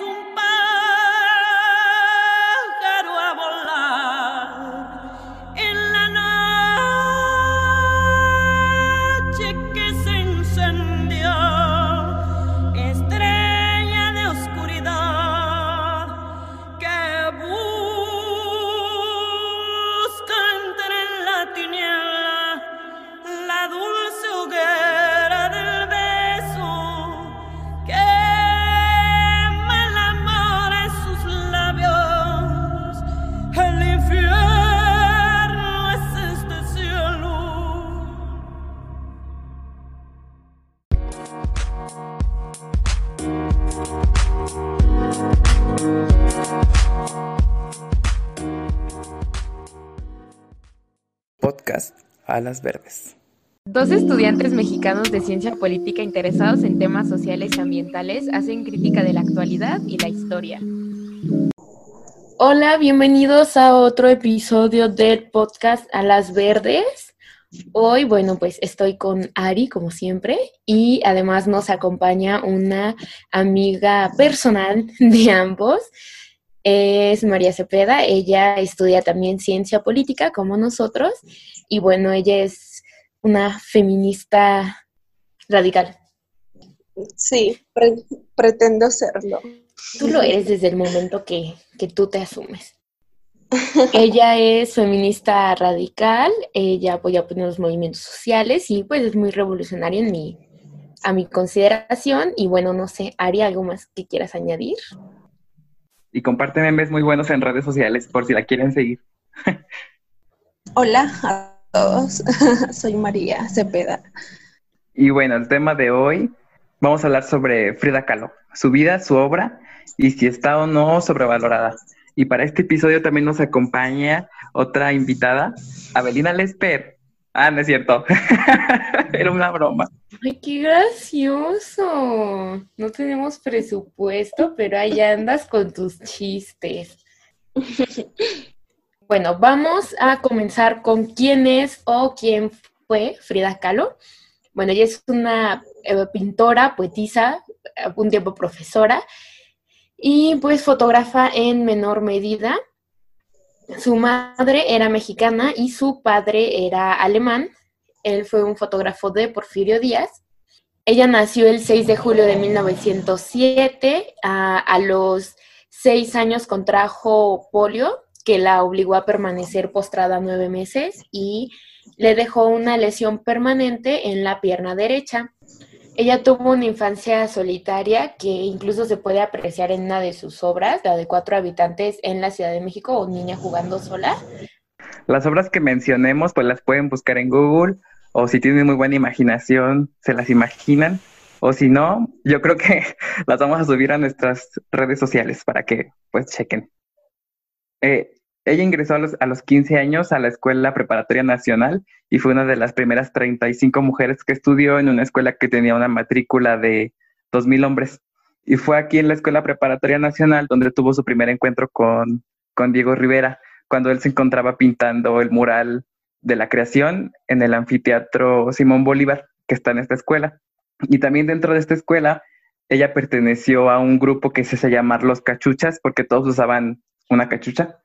un Alas Verdes. Dos estudiantes mexicanos de ciencia política interesados en temas sociales y ambientales hacen crítica de la actualidad y la historia. Hola, bienvenidos a otro episodio del podcast Alas Verdes. Hoy, bueno, pues estoy con Ari, como siempre, y además nos acompaña una amiga personal de ambos. Es María Cepeda, ella estudia también ciencia política como nosotros y bueno, ella es una feminista radical. Sí, pretendo serlo. Tú lo eres desde el momento que, tú te asumes. ella es feminista radical, ella apoya pues, los movimientos sociales y pues es muy revolucionaria en mi, a mi consideración. Y bueno, no sé, Ari, ¿algo más que quieras añadir? Y comparte memes muy buenos en redes sociales por si la quieren seguir. Hola todos, soy María Cepeda. Y bueno, el tema de hoy, vamos a hablar sobre Frida Kahlo, su vida, su obra y si está o no sobrevalorada. Y para este episodio también nos acompaña otra invitada, Abelina Lesper. Ah, no es cierto. Era una broma. Ay, qué gracioso. No tenemos presupuesto, pero ahí andas con tus chistes. Bueno, vamos a comenzar con quién es o quién fue Frida Kahlo. Bueno, ella es una eh, pintora, poetisa, un tiempo profesora y pues fotógrafa en menor medida. Su madre era mexicana y su padre era alemán. Él fue un fotógrafo de Porfirio Díaz. Ella nació el 6 de julio de 1907. a los seis años contrajo polio que la obligó a permanecer postrada nueve meses y le dejó una lesión permanente en la pierna derecha. Ella tuvo una infancia solitaria que incluso se puede apreciar en una de sus obras, la de cuatro habitantes en la Ciudad de México o Niña jugando sola. Las obras que mencionemos pues las pueden buscar en Google o si tienen muy buena imaginación se las imaginan o si no, yo creo que las vamos a subir a nuestras redes sociales para que pues chequen. Eh, ella ingresó a los, a los 15 años a la Escuela Preparatoria Nacional y fue una de las primeras 35 mujeres que estudió en una escuela que tenía una matrícula de 2.000 hombres. Y fue aquí en la Escuela Preparatoria Nacional donde tuvo su primer encuentro con, con Diego Rivera, cuando él se encontraba pintando el mural de la creación en el anfiteatro Simón Bolívar, que está en esta escuela. Y también dentro de esta escuela, ella perteneció a un grupo que se hace llamar Los Cachuchas, porque todos usaban una cachucha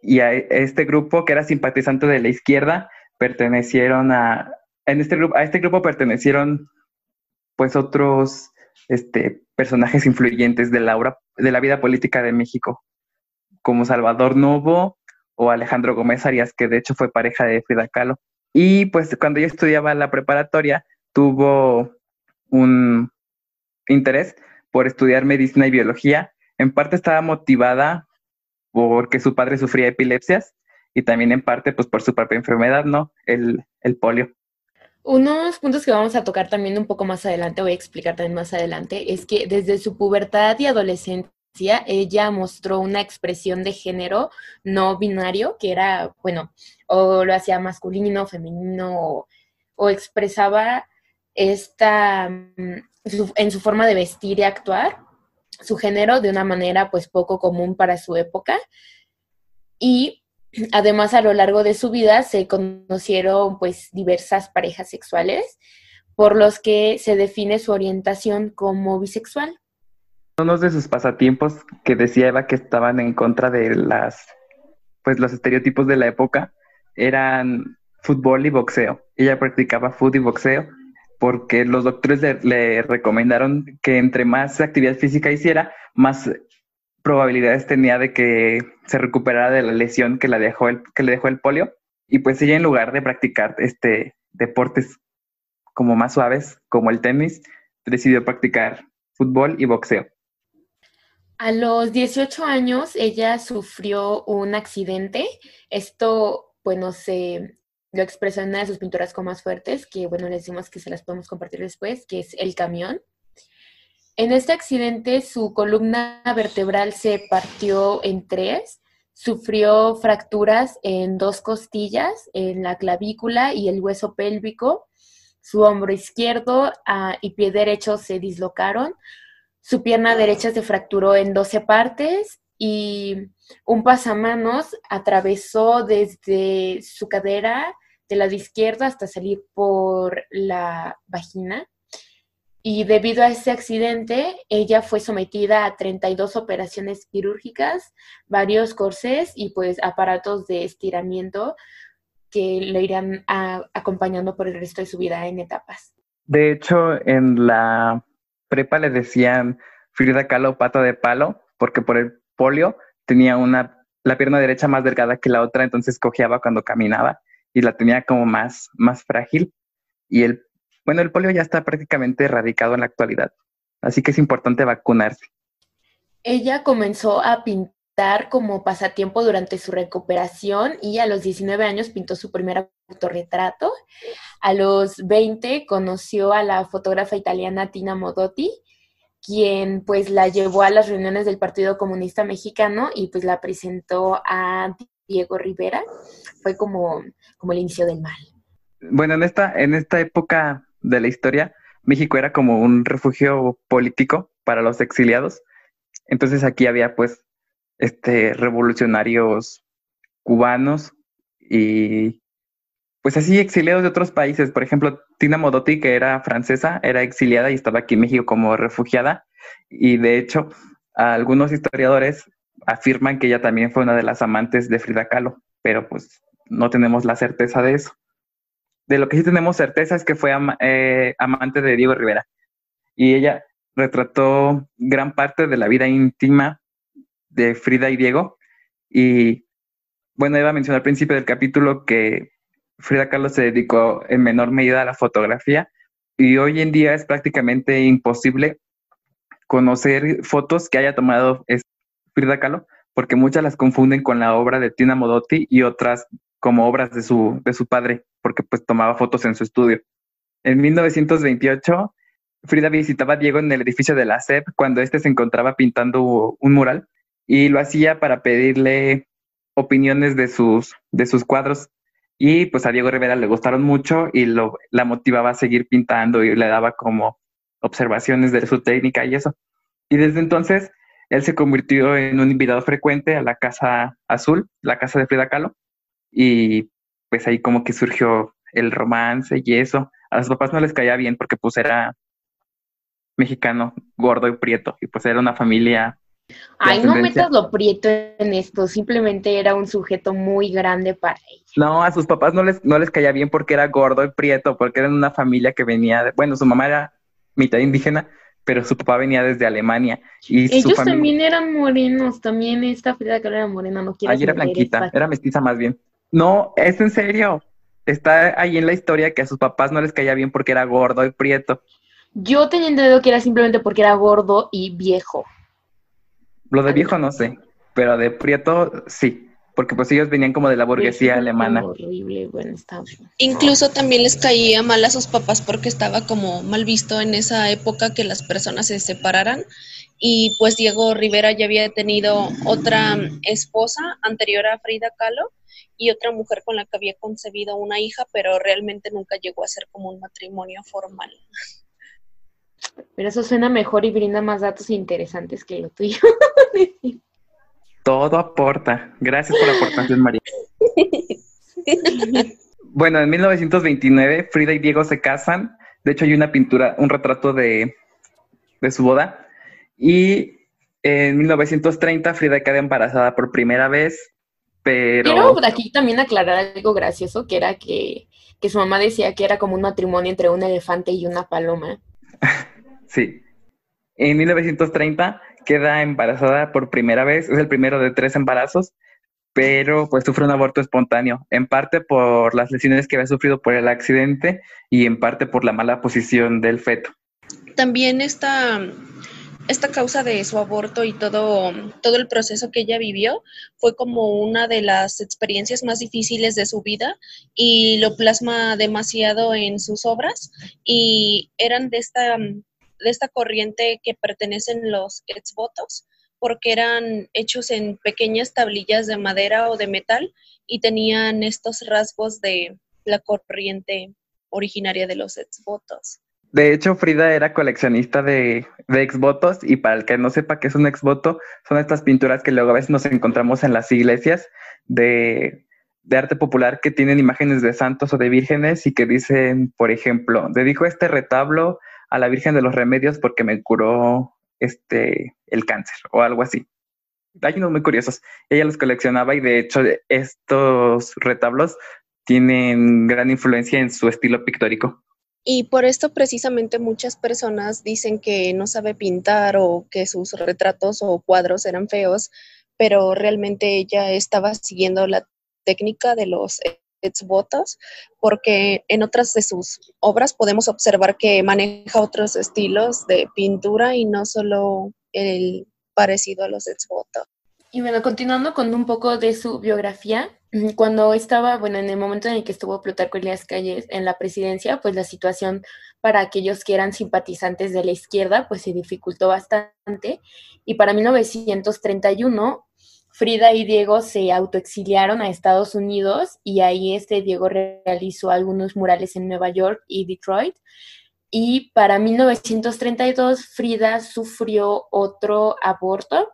y a este grupo que era simpatizante de la izquierda pertenecieron a en este grupo a este grupo pertenecieron pues otros este, personajes influyentes de la de la vida política de México como Salvador Novo o Alejandro Gómez Arias que de hecho fue pareja de Frida Kahlo. Y pues cuando ella estudiaba la preparatoria tuvo un interés por estudiar medicina y biología. En parte estaba motivada porque su padre sufría epilepsias y también en parte pues por su propia enfermedad, ¿no? El, el polio. Unos puntos que vamos a tocar también un poco más adelante, voy a explicar también más adelante, es que desde su pubertad y adolescencia ella mostró una expresión de género no binario, que era, bueno, o lo hacía masculino, femenino, o, expresaba esta, mm, en su forma de vestir y actuar, su género de una manera pues poco común para su época. Y además a lo largo de su vida se conocieron pues diversas parejas sexuales por los que se define su orientación como bisexual. Unos de sus pasatiempos que decía Eva que estaban en contra de las, pues los estereotipos de la época eran fútbol y boxeo. Ella practicaba fútbol y boxeo porque los doctores le, recomendaron que entre más actividad física hiciera, más probabilidades tenía de que se recuperara de la lesión que, la dejó que le dejó el polio. Y pues ella en lugar de practicar este deportes como más suaves, como el tenis, decidió practicar fútbol y boxeo. A los 18 años ella sufrió un accidente. Esto, bueno, se lo expresó en una de sus pinturas con más fuertes, que bueno, le decimos que se las podemos compartir después, que es el camión. En este accidente su columna vertebral se partió en tres, sufrió fracturas en dos costillas, en la clavícula y el hueso pélvico, su hombro izquierdo ah, y pie derecho se dislocaron, su pierna derecha se fracturó en 12 partes y un pasamanos atravesó desde su cadera del lado izquierdo hasta salir por la vagina. Y debido a ese accidente, ella fue sometida a 32 operaciones quirúrgicas, varios corsés y pues aparatos de estiramiento que le irán acompañando por el resto de su vida en etapas. De hecho, en la prepa le decían Frida Kahlo pata de palo, porque por el polio tenía una, la pierna derecha más delgada que la otra, entonces cojeaba cuando caminaba y la tenía como más, más frágil. Y el, bueno, el polio ya está prácticamente erradicado en la actualidad, así que es importante vacunarse. Ella comenzó a pintar como pasatiempo durante su recuperación y a los 19 años pintó su primer autorretrato. A los 20 conoció a la fotógrafa italiana Tina Modotti, quien pues la llevó a las reuniones del Partido Comunista Mexicano y pues la presentó a Diego Rivera. Fue como, como el inicio del mal. Bueno, en esta, en esta época de la historia, México era como un refugio político para los exiliados. Entonces aquí había pues este, revolucionarios cubanos y pues así exiliados de otros países. Por ejemplo, Tina Modotti, que era francesa, era exiliada y estaba aquí en México como refugiada. Y de hecho, algunos historiadores afirman que ella también fue una de las amantes de Frida Kahlo, pero pues no tenemos la certeza de eso. De lo que sí tenemos certeza es que fue eh, amante de Diego Rivera. Y ella retrató gran parte de la vida íntima de Frida y Diego. Y bueno, iba a mencionar al principio del capítulo que Frida Kahlo se dedicó en menor medida a la fotografía y hoy en día es prácticamente imposible conocer fotos que haya tomado Frida Kahlo porque muchas las confunden con la obra de Tina Modotti y otras como obras de su, de su padre, porque pues tomaba fotos en su estudio. En 1928, Frida visitaba a Diego en el edificio de la SEP cuando éste se encontraba pintando un mural y lo hacía para pedirle opiniones de sus, de sus cuadros. Y pues a Diego Rivera le gustaron mucho y lo, la motivaba a seguir pintando y le daba como observaciones de su técnica y eso. Y desde entonces él se convirtió en un invitado frecuente a la Casa Azul, la casa de Frida Kahlo, y pues ahí como que surgió el romance y eso. A los papás no les caía bien porque pues era mexicano, gordo y prieto, y pues era una familia Ay, no metas lo prieto en esto, simplemente era un sujeto muy grande para ella. No, a sus papás no les, no les caía bien porque era gordo y prieto, porque eran una familia que venía, de, bueno, su mamá era mitad indígena, pero su papá venía desde Alemania. Y Ellos también eran morenos, también esta Frida que era morena, no quiero. Ahí era blanquita, era mestiza más bien. No, es en serio. Está ahí en la historia que a sus papás no les caía bien porque era gordo y prieto. Yo tenía entendido que era simplemente porque era gordo y viejo. Lo de viejo no sé, pero de Prieto sí, porque pues ellos venían como de la burguesía alemana. Horrible, bueno, está Incluso también les caía mal a sus papás porque estaba como mal visto en esa época que las personas se separaran y pues Diego Rivera ya había tenido otra esposa anterior a Frida Kahlo y otra mujer con la que había concebido una hija, pero realmente nunca llegó a ser como un matrimonio formal. Pero eso suena mejor y brinda más datos interesantes que lo tuyo. Todo aporta. Gracias por la aportación, María. Bueno, en 1929 Frida y Diego se casan. De hecho, hay una pintura, un retrato de, de su boda. Y en 1930 Frida queda embarazada por primera vez, pero... Quiero aquí también aclarar algo gracioso, que era que, que su mamá decía que era como un matrimonio entre un elefante y una paloma. sí. En 1930 queda embarazada por primera vez, es el primero de tres embarazos, pero pues sufre un aborto espontáneo, en parte por las lesiones que había sufrido por el accidente y en parte por la mala posición del feto. También esta, esta causa de su aborto y todo, todo el proceso que ella vivió fue como una de las experiencias más difíciles de su vida y lo plasma demasiado en sus obras y eran de esta de esta corriente que pertenecen los exvotos, porque eran hechos en pequeñas tablillas de madera o de metal y tenían estos rasgos de la corriente originaria de los exvotos. De hecho, Frida era coleccionista de, exvotos y para el que no sepa qué es un exvoto, son estas pinturas que luego a veces nos encontramos en las iglesias de, de arte popular que tienen imágenes de santos o de vírgenes y que dicen, por ejemplo, dedico este retablo a la Virgen de los Remedios porque me curó este el cáncer o algo así. Hay muy curiosos. Ella los coleccionaba y de hecho estos retablos tienen gran influencia en su estilo pictórico. Y por esto precisamente muchas personas dicen que no sabe pintar o que sus retratos o cuadros eran feos, pero realmente ella estaba siguiendo la técnica de los votos, porque en otras de sus obras podemos observar que maneja otros estilos de pintura y no solo el parecido a los exvotos. Y bueno, continuando con un poco de su biografía, cuando estaba, bueno, en el momento en el que estuvo Plutarco Elías Calles en la presidencia, pues la situación para aquellos que eran simpatizantes de la izquierda, pues se dificultó bastante. Y para 1931 Frida y Diego se autoexiliaron a Estados Unidos y ahí este Diego realizó algunos murales en Nueva York y Detroit. Y para 1932 Frida sufrió otro aborto,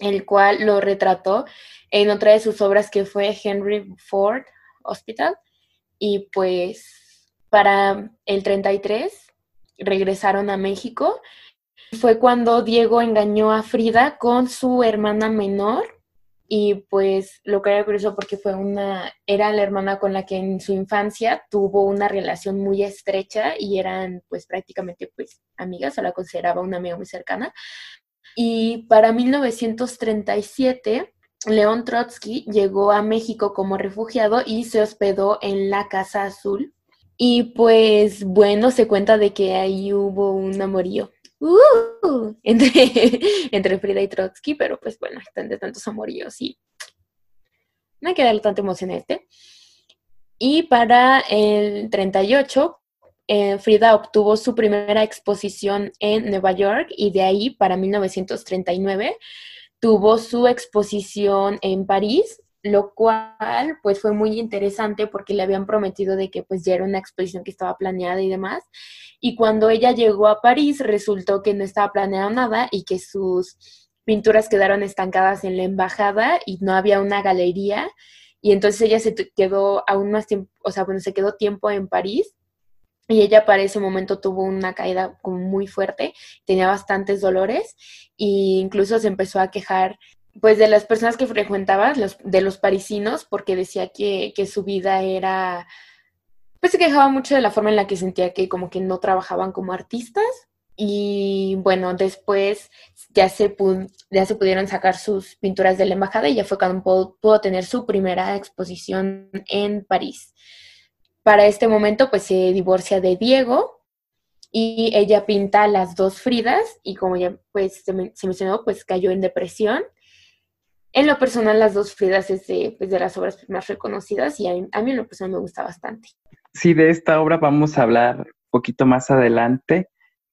el cual lo retrató en otra de sus obras que fue Henry Ford Hospital. Y pues para el 33 regresaron a México. Fue cuando Diego engañó a Frida con su hermana menor y pues lo que era curioso porque fue una, era la hermana con la que en su infancia tuvo una relación muy estrecha y eran pues prácticamente pues amigas, o la consideraba una amiga muy cercana. Y para 1937, León Trotsky llegó a México como refugiado y se hospedó en la Casa Azul. Y pues bueno, se cuenta de que ahí hubo un amorío uh, entre, entre Frida y Trotsky, pero pues bueno, están de tantos amoríos y no hay que darle tanta emoción a este. Y para el 38, eh, Frida obtuvo su primera exposición en Nueva York y de ahí para 1939 tuvo su exposición en París lo cual pues fue muy interesante porque le habían prometido de que pues ya era una exposición que estaba planeada y demás. Y cuando ella llegó a París resultó que no estaba planeado nada y que sus pinturas quedaron estancadas en la embajada y no había una galería. Y entonces ella se quedó aún más tiempo, o sea, bueno, se quedó tiempo en París y ella para ese momento tuvo una caída muy fuerte, tenía bastantes dolores e incluso se empezó a quejar pues de las personas que frecuentaba, los, de los parisinos, porque decía que, que su vida era, pues se quejaba mucho de la forma en la que sentía que como que no trabajaban como artistas. Y bueno, después ya se, ya se pudieron sacar sus pinturas de la embajada y ya fue cuando pudo, tener su primera exposición en París. Para este momento, pues se divorcia de Diego, y ella pinta las dos Fridas y como ya pues se, mencionó, pues cayó en depresión en lo personal, las dos Fridas es de, pues, de las obras más reconocidas y a mí, en lo personal me gusta bastante. Sí, de esta obra vamos a hablar un poquito más adelante.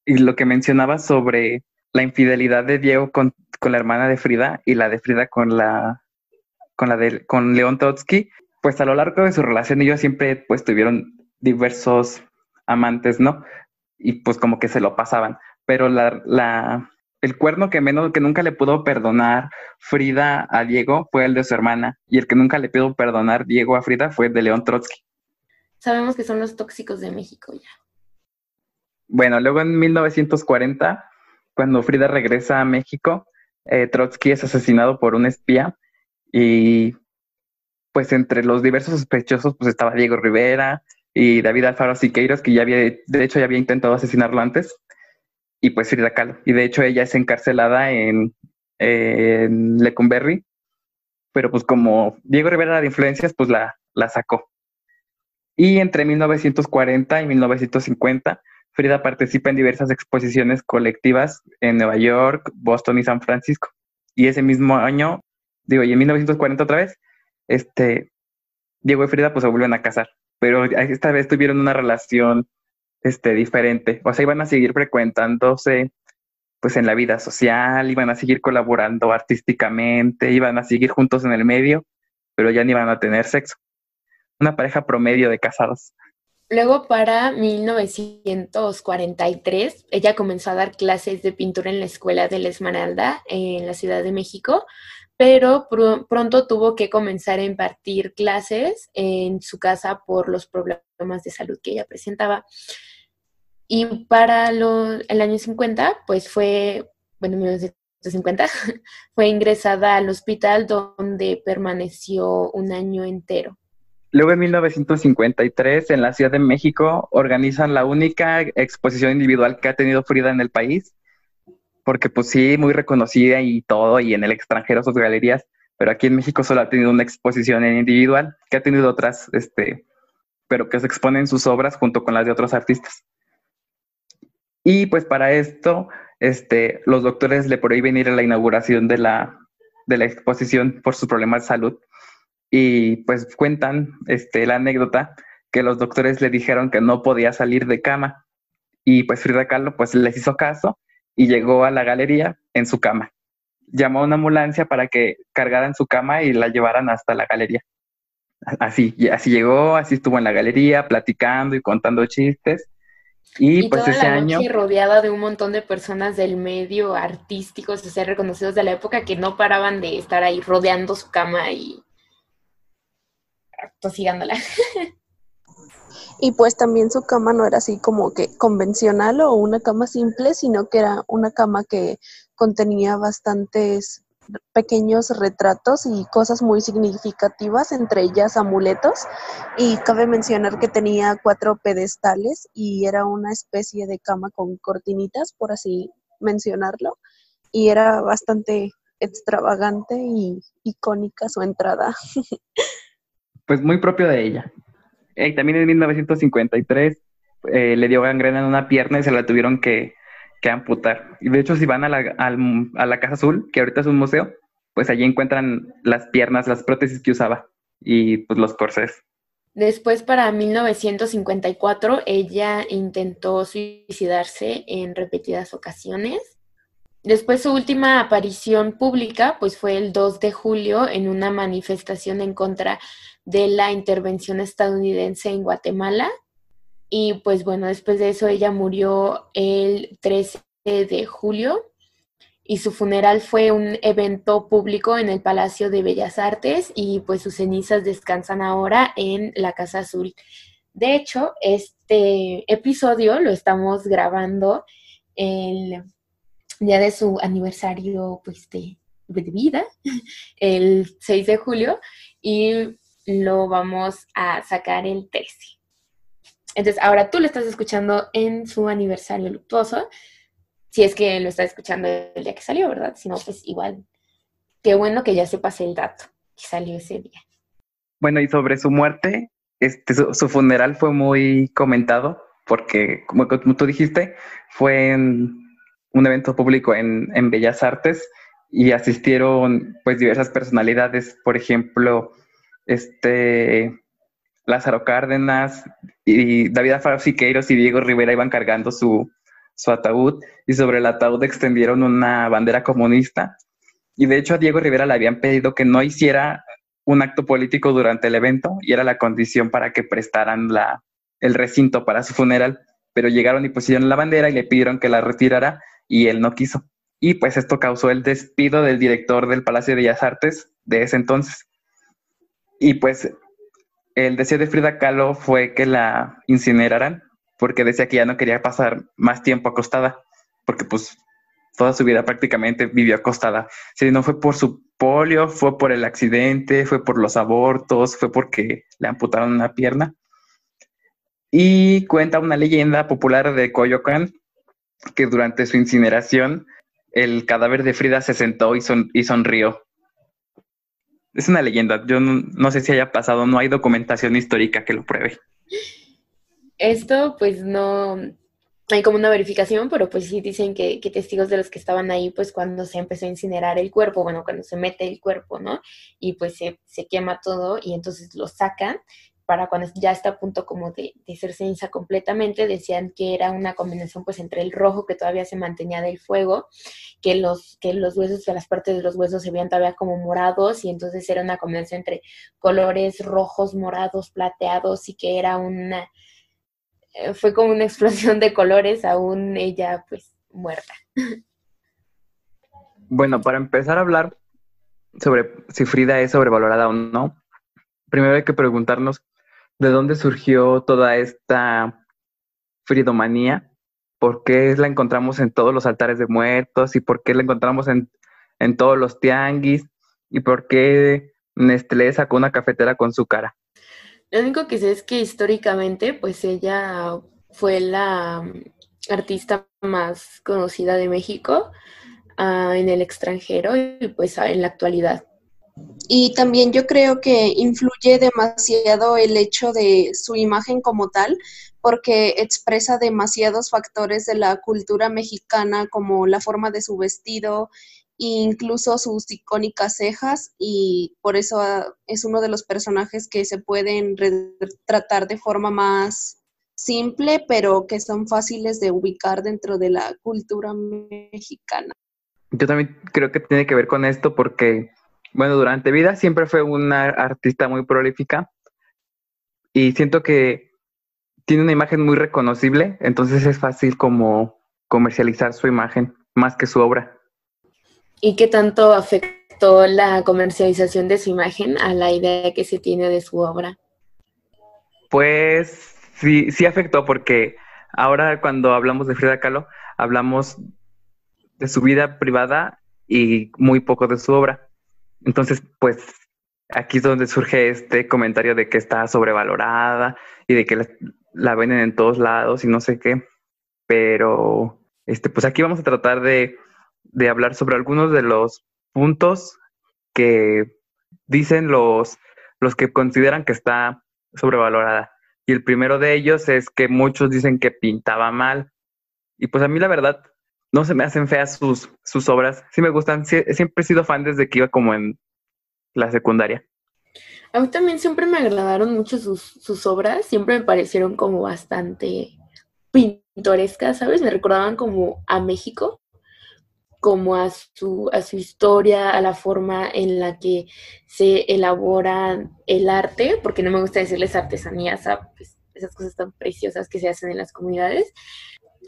Y lo que mencionaba sobre la infidelidad de Diego con, la hermana de Frida y la de Frida con la con la de con León Trotsky, pues a lo largo de su relación ellos siempre pues tuvieron diversos amantes, ¿no? Y pues como que se lo pasaban. Pero la, el cuerno que menos que nunca le pudo perdonar Frida a Diego fue el de su hermana y el que nunca le pudo perdonar Diego a Frida fue el de León Trotsky. Sabemos que son los tóxicos de México ya. Bueno, luego en 1940, cuando Frida regresa a México, eh, Trotsky es asesinado por un espía y pues entre los diversos sospechosos pues estaba Diego Rivera y David Alfaro Siqueiros, que ya había, de hecho ya había intentado asesinarlo antes, y pues Frida Kahlo. Y de hecho ella es encarcelada en, en pero pues como Diego Rivera era de influencias, pues la, la sacó. Y entre 1940 y 1950, Frida participa en diversas exposiciones colectivas en Nueva York, Boston y San Francisco. Y ese mismo año, digo, y en 1940 otra vez, este, Diego y Frida pues se vuelven a casar, pero esta vez tuvieron una relación este, diferente, o sea, iban a seguir frecuentándose pues en la vida social, iban a seguir colaborando artísticamente, iban a seguir juntos en el medio, pero ya ni iban a tener sexo. Una pareja promedio de casados. Luego, para 1943, ella comenzó a dar clases de pintura en la Escuela de la Esmeralda en la Ciudad de México, pero pronto tuvo que comenzar a impartir clases en su casa por los problemas de salud que ella presentaba. Y para el año 50, pues fue, bueno, 1950, fue ingresada al hospital donde permaneció un año entero. Luego en 1953, en la Ciudad de México, organizan la única exposición individual que ha tenido Frida en el país, porque pues sí, muy reconocida y todo, y en el extranjero sus galerías, pero aquí en México solo ha tenido una exposición en individual, que ha tenido otras, este, pero que se exponen sus obras junto con las de otros artistas. Y pues para esto, este, los doctores le prohíben ir a la inauguración de la, de la exposición por sus problemas de salud. Y pues cuentan este, la anécdota que los doctores le dijeron que no podía salir de cama. Y pues Frida Kahlo pues les hizo caso y llegó a la galería en su cama. Llamó a una ambulancia para que cargaran su cama y la llevaran hasta la galería. Así, así llegó, así estuvo en la galería platicando y contando chistes. Y, pues ese año. rodeada de un montón de personas del medio artísticos, o sea, reconocidos de la época que no paraban de estar ahí rodeando su cama y tosigándola. Y pues también su cama no era así como que convencional o una cama simple, sino que era una cama que contenía bastantes pequeños retratos y cosas muy significativas, entre ellas amuletos. Y cabe mencionar que tenía cuatro pedestales y era una especie de cama con cortinitas, por así mencionarlo. Y era bastante extravagante y icónica su entrada. Pues muy propio de ella. Y también en 1953 eh, le dio gangrena en una pierna y se la tuvieron que, amputar. Y de hecho, si van a la, a la Casa Azul, que ahorita es un museo, pues allí encuentran las piernas, las prótesis que usaba y pues los corsés. Después, para 1954, ella intentó suicidarse en repetidas ocasiones. Después su última aparición pública pues fue el 2 de julio en una manifestación en contra de la intervención estadounidense en Guatemala. Y pues bueno, después de eso ella murió el 13 de julio y su funeral fue un evento público en el Palacio de Bellas Artes y pues sus cenizas descansan ahora en la Casa Azul. De hecho, este episodio lo estamos grabando el día de su aniversario pues, de, de vida, el 6 de julio, y lo vamos a sacar el 13. Entonces, ahora tú lo estás escuchando en su aniversario luctuoso, si es que lo estás escuchando el día que salió, ¿verdad? Si no, pues igual, qué bueno que ya se pase el dato que salió ese día. Bueno, y sobre su muerte, este, su, funeral fue muy comentado porque, como, tú dijiste, fue en un evento público en, en Bellas Artes y asistieron pues diversas personalidades, por ejemplo, este Lázaro Cárdenas y David Alfaro y Diego Rivera iban cargando su, su ataúd y sobre el ataúd extendieron una bandera comunista. Y de hecho a Diego Rivera le habían pedido que no hiciera un acto político durante el evento y era la condición para que prestaran la, el recinto para su funeral. Pero llegaron y pusieron la bandera y le pidieron que la retirara y él no quiso. Y pues esto causó el despido del director del Palacio de Bellas Artes de ese entonces. Y pues el deseo de Frida Kahlo fue que la incineraran, porque decía que ya no quería pasar más tiempo acostada, porque pues toda su vida prácticamente vivió acostada. Si no fue por su polio, fue por el accidente, fue por los abortos, fue porque le amputaron una pierna. Y cuenta una leyenda popular de Coyoacán que durante su incineración el cadáver de Frida se sentó y, y sonrió. Es una leyenda, yo no, sé si haya pasado, no hay documentación histórica que lo pruebe. Esto pues no hay como una verificación, pero pues sí dicen que, que, testigos de los que estaban ahí, pues cuando se empezó a incinerar el cuerpo, bueno, cuando se mete el cuerpo, ¿no? Y pues se, se quema todo y entonces lo sacan para cuando ya está a punto como de, de, ser ceniza completamente, decían que era una combinación pues entre el rojo que todavía se mantenía del fuego, que los, que los huesos, que las partes de los huesos se veían todavía como morados y entonces era una combinación entre colores rojos, morados, plateados y que era una, eh, fue como una explosión de colores aún ella pues muerta. Bueno, para empezar a hablar sobre si Frida es sobrevalorada o no, primero hay que preguntarnos de dónde surgió toda esta fridomanía, por qué la encontramos en todos los altares de muertos y por qué la encontramos en, todos los tianguis y por qué Nestlé sacó una cafetera con su cara. Lo único que sé es que históricamente, pues ella fue la mm, artista más conocida de México ah, en el extranjero y pues en la actualidad. Y también yo creo que influye demasiado el hecho de su imagen como tal, porque expresa demasiados factores de la cultura mexicana, como la forma de su vestido, incluso sus icónicas cejas, y por eso ah, es uno de los personajes que se pueden retratar de forma más simple, pero que son fáciles de ubicar dentro de la cultura mexicana. Yo también creo que tiene que ver con esto porque bueno, durante vida siempre fue una artista muy prolífica y siento que tiene una imagen muy reconocible, entonces es fácil como comercializar su imagen más que su obra. ¿Y qué tanto afectó la comercialización de su imagen a la idea que se tiene de su obra? Pues sí, sí afectó porque ahora cuando hablamos de Frida Kahlo, hablamos de su vida privada y muy poco de su obra. Entonces, pues aquí es donde surge este comentario de que está sobrevalorada y de que la, la venden en todos lados y no sé qué. Pero, este, pues aquí vamos a tratar de, de hablar sobre algunos de los puntos que dicen los, los que consideran que está sobrevalorada. Y el primero de ellos es que muchos dicen que pintaba mal. Y pues a mí la verdad no se me hacen feas sus, sus obras. Sí me gustan. siempre he sido fan desde que iba como en la secundaria. A mí también siempre me agradaron mucho sus, sus obras. Siempre me parecieron como bastante pintorescas, ¿sabes? Me recordaban como a México, como a su, a su historia, a la forma en la que se elabora el arte, porque no me gusta decirles artesanías a pues, esas cosas tan preciosas que se hacen en las comunidades,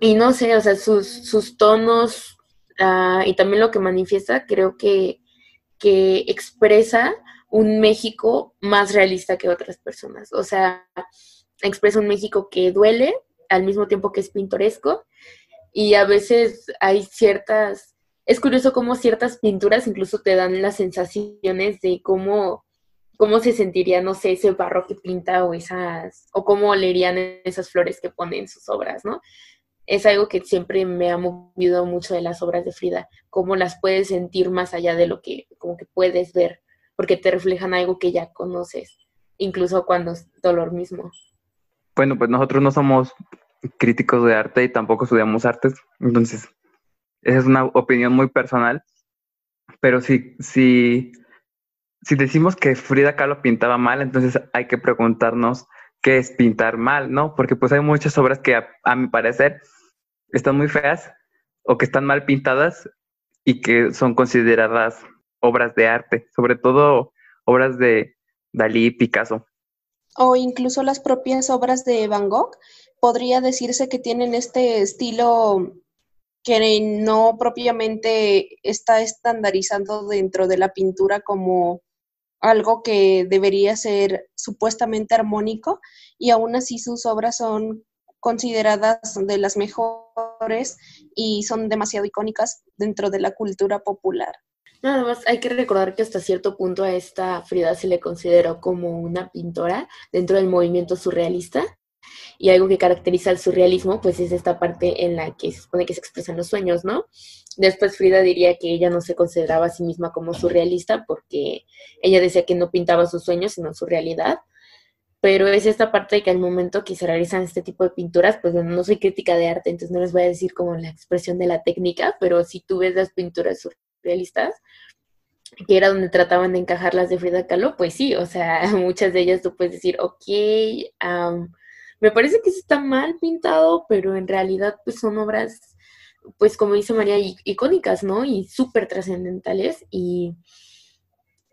y no sé, o sea, sus, sus tonos ah, y también lo que manifiesta, creo que, que expresa un México más realista que otras personas. O sea, expresa un México que duele al mismo tiempo que es pintoresco y a veces hay ciertas, es curioso cómo ciertas pinturas incluso te dan las sensaciones de cómo, cómo se sentiría, no sé, ese barro que pinta o esas, o cómo leerían esas flores que pone en sus obras, ¿no? Es algo que siempre me ha movido mucho de las obras de Frida, cómo las puedes sentir más allá de lo que como que puedes ver, porque te reflejan algo que ya conoces, incluso cuando es dolor mismo. Bueno, pues nosotros no somos críticos de arte y tampoco estudiamos artes, entonces esa es una opinión muy personal, pero si, si, si decimos que Frida Kahlo pintaba mal, entonces hay que preguntarnos qué es pintar mal, ¿no? Porque pues hay muchas obras que a mi parecer están muy feas o que están mal pintadas y que son consideradas obras de arte, sobre todo obras de Dalí y Picasso. O incluso las propias obras de Van Gogh, podría decirse que tienen este estilo que no propiamente está estandarizando dentro de la pintura como algo que debería ser supuestamente armónico y aún así sus obras son consideradas de las mejores y son demasiado icónicas dentro de la cultura popular. Nada más hay que recordar que hasta cierto punto a esta Frida se le consideró como una pintora dentro del movimiento surrealista. Y algo que caracteriza al surrealismo, pues es esta parte en la que se supone que se expresan los sueños, ¿no? Después Frida diría que ella no se consideraba a sí misma como surrealista porque ella decía que no pintaba sus sueños, sino su realidad pero es esta parte de que al momento que se realizan este tipo de pinturas, pues no soy crítica de arte, entonces no les voy a decir como la expresión de la técnica, pero si tú ves las pinturas surrealistas, que era donde trataban de encajar las de Frida Kahlo, pues sí, o sea, muchas de ellas tú puedes decir, ok, me parece que está mal pintado, pero en realidad pues son obras, pues como dice María, icónicas, ¿no? Y súper trascendentales y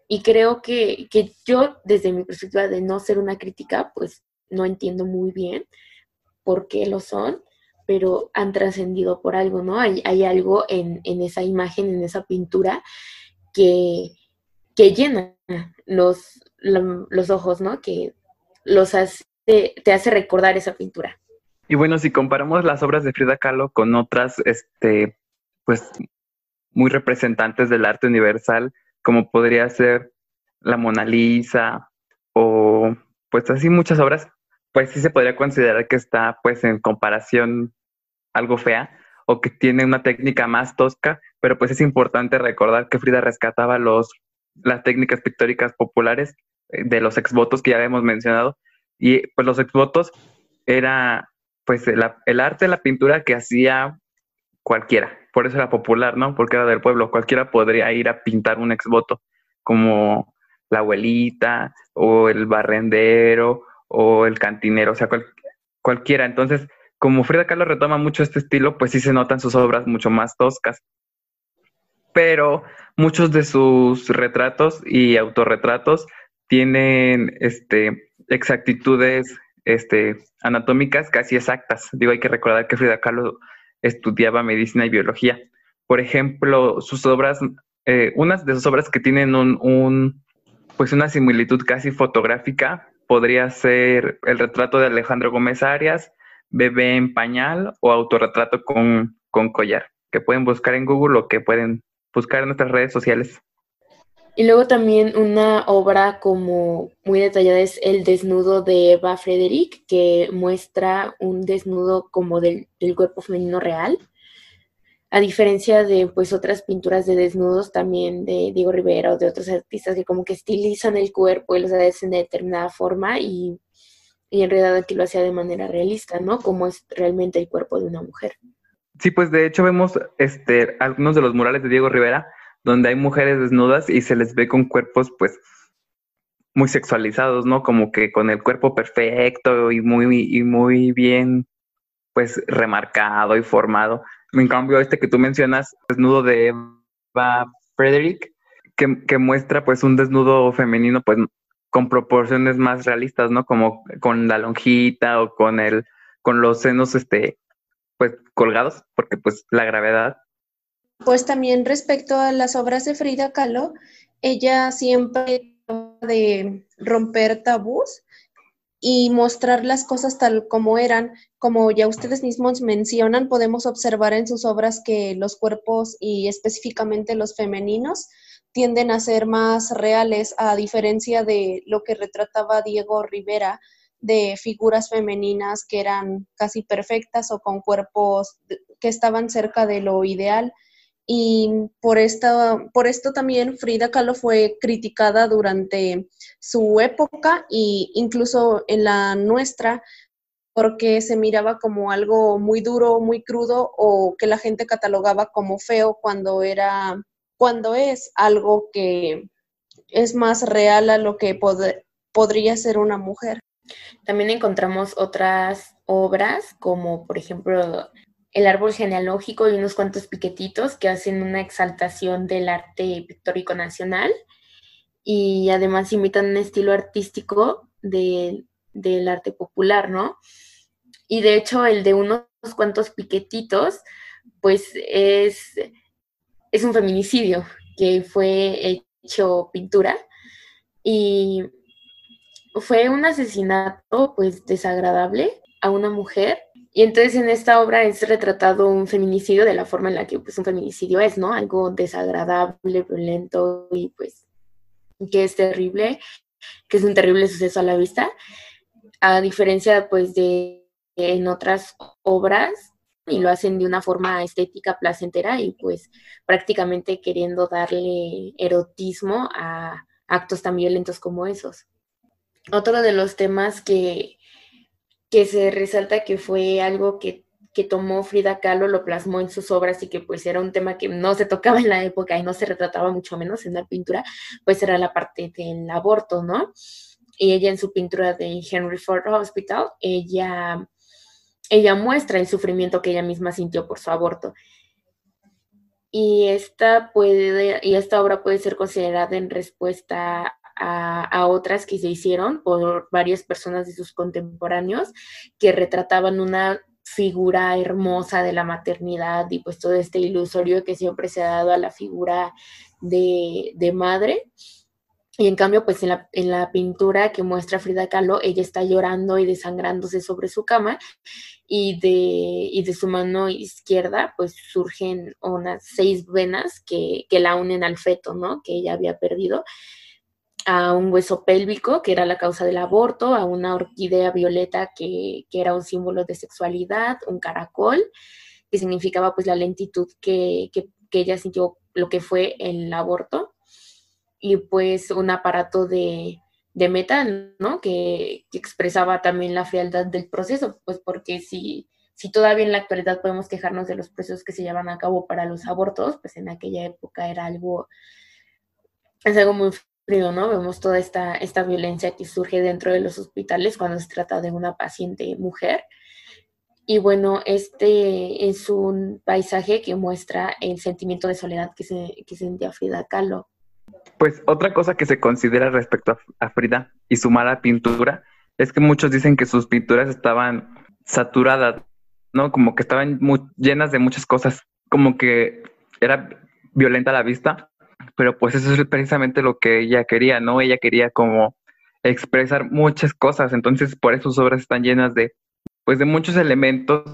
y creo que, yo, desde mi perspectiva de no ser una crítica, pues no entiendo muy bien por qué lo son, pero han trascendido por algo, ¿no? Hay, hay algo en, esa imagen, en esa pintura, que, que llena los, los ojos, ¿no? Que los hace, te hace recordar esa pintura. Y bueno, si comparamos las obras de Frida Kahlo con otras, este, pues, muy representantes del arte universal, como podría ser la Mona Lisa o pues así muchas obras, pues sí se podría considerar que está pues en comparación algo fea o que tiene una técnica más tosca, pero pues es importante recordar que Frida rescataba los, las técnicas pictóricas populares eh, de los exvotos que ya habíamos mencionado y pues los exvotos era pues el, el arte, la pintura que hacía cualquiera, por eso era popular, ¿no? Porque era del pueblo, cualquiera podría ir a pintar un exvoto, como la abuelita o el barrendero o el cantinero, o sea, cualquiera. Entonces, como Frida Kahlo retoma mucho este estilo, pues sí se notan sus obras mucho más toscas. Pero muchos de sus retratos y autorretratos tienen este, exactitudes este, anatómicas casi exactas. Digo, hay que recordar que Frida Kahlo estudiaba medicina y biología. Por ejemplo, sus obras, eh, unas de sus obras que tienen un, pues una similitud casi fotográfica podría ser el retrato de Alejandro Gómez Arias, Bebé en pañal o autorretrato con, con collar, que pueden buscar en Google o que pueden buscar en nuestras redes sociales. Y luego también una obra como muy detallada es El desnudo de Eva Frederick, que muestra un desnudo como del, del, cuerpo femenino real, a diferencia de pues otras pinturas de desnudos también de Diego Rivera o de otros artistas que como que estilizan el cuerpo y los hacen de determinada forma y, y en realidad aquí lo hacía de manera realista, ¿no? Como es realmente el cuerpo de una mujer. Sí, pues de hecho vemos este, algunos de los murales de Diego Rivera donde hay mujeres desnudas y se les ve con cuerpos pues muy sexualizados, ¿no? Como que con el cuerpo perfecto y muy, y muy bien pues remarcado y formado. En cambio, este que tú mencionas, desnudo de Eva Frederick, que, que muestra pues un desnudo femenino pues con proporciones más realistas, ¿no? Como con la lonjita o con el, con los senos este, pues colgados, porque pues la gravedad. Pues también respecto a las obras de Frida Kahlo, ella siempre de romper tabús y mostrar las cosas tal como eran. Como ya ustedes mismos mencionan, podemos observar en sus obras que los cuerpos y específicamente los femeninos tienden a ser más reales, a diferencia de lo que retrataba Diego Rivera, de figuras femeninas que eran casi perfectas o con cuerpos que estaban cerca de lo ideal y por, esta, por esto también Frida Kahlo fue criticada durante su época e incluso en la nuestra porque se miraba como algo muy duro, muy crudo o que la gente catalogaba como feo cuando era cuando es algo que es más real a lo que podría ser una mujer. También encontramos otras obras como por ejemplo el árbol genealógico y unos cuantos piquetitos que hacen una exaltación del arte pictórico nacional. Y además imitan un estilo artístico del arte popular, ¿no? Y de hecho el de unos cuantos piquetitos, pues es, es un feminicidio que fue hecho pintura. Y fue un asesinato pues desagradable a una mujer Y entonces en esta obra es retratado un feminicidio de la forma en la que pues un feminicidio es, ¿no? Algo desagradable, violento y pues que es terrible, que es un terrible suceso a la vista, a diferencia pues de en otras obras y lo hacen de una forma estética placentera y pues prácticamente queriendo darle erotismo a actos tan violentos como esos. Otro de los temas que, que se resalta que fue algo que, que, tomó Frida Kahlo, lo plasmó en sus obras y que pues era un tema que no se tocaba en la época y no se retrataba mucho menos en la pintura, pues era la parte del aborto, ¿no? Y ella en su pintura de Henry Ford Hospital, ella, ella muestra el sufrimiento que ella misma sintió por su aborto. Y esta, puede, y esta obra puede ser considerada en respuesta a, otras que se hicieron por varias personas de sus contemporáneos que retrataban una figura hermosa de la maternidad y pues todo este ilusorio que siempre se ha dado a la figura de, de madre. Y en cambio, pues en la, en la, pintura que muestra Frida Kahlo, ella está llorando y desangrándose sobre su cama y de, y de su mano izquierda pues surgen unas seis venas que, que la unen al feto, ¿no? Que ella había perdido a un hueso pélvico, que era la causa del aborto, a una orquídea violeta, que, era un símbolo de sexualidad, un caracol, que significaba pues la lentitud que, ella sintió lo que fue el aborto, y pues un aparato de, metal, ¿no? Que, expresaba también la frialdad del proceso, pues porque si, si todavía en la actualidad podemos quejarnos de los procesos que se llevan a cabo para los abortos, pues en aquella época era algo, es algo muy ¿no? Vemos toda esta, esta violencia que surge dentro de los hospitales cuando se trata de una paciente mujer. Y bueno, este es un paisaje que muestra el sentimiento de soledad que, se, que sentía Frida Kahlo. Pues otra cosa que se considera respecto a, Frida y su mala pintura es que muchos dicen que sus pinturas estaban saturadas, ¿no? Como que estaban muy, llenas de muchas cosas, como que era violenta a la vista pero pues eso es precisamente lo que ella quería, ¿no? Ella quería como expresar muchas cosas, entonces por eso sus obras están llenas de, pues de muchos elementos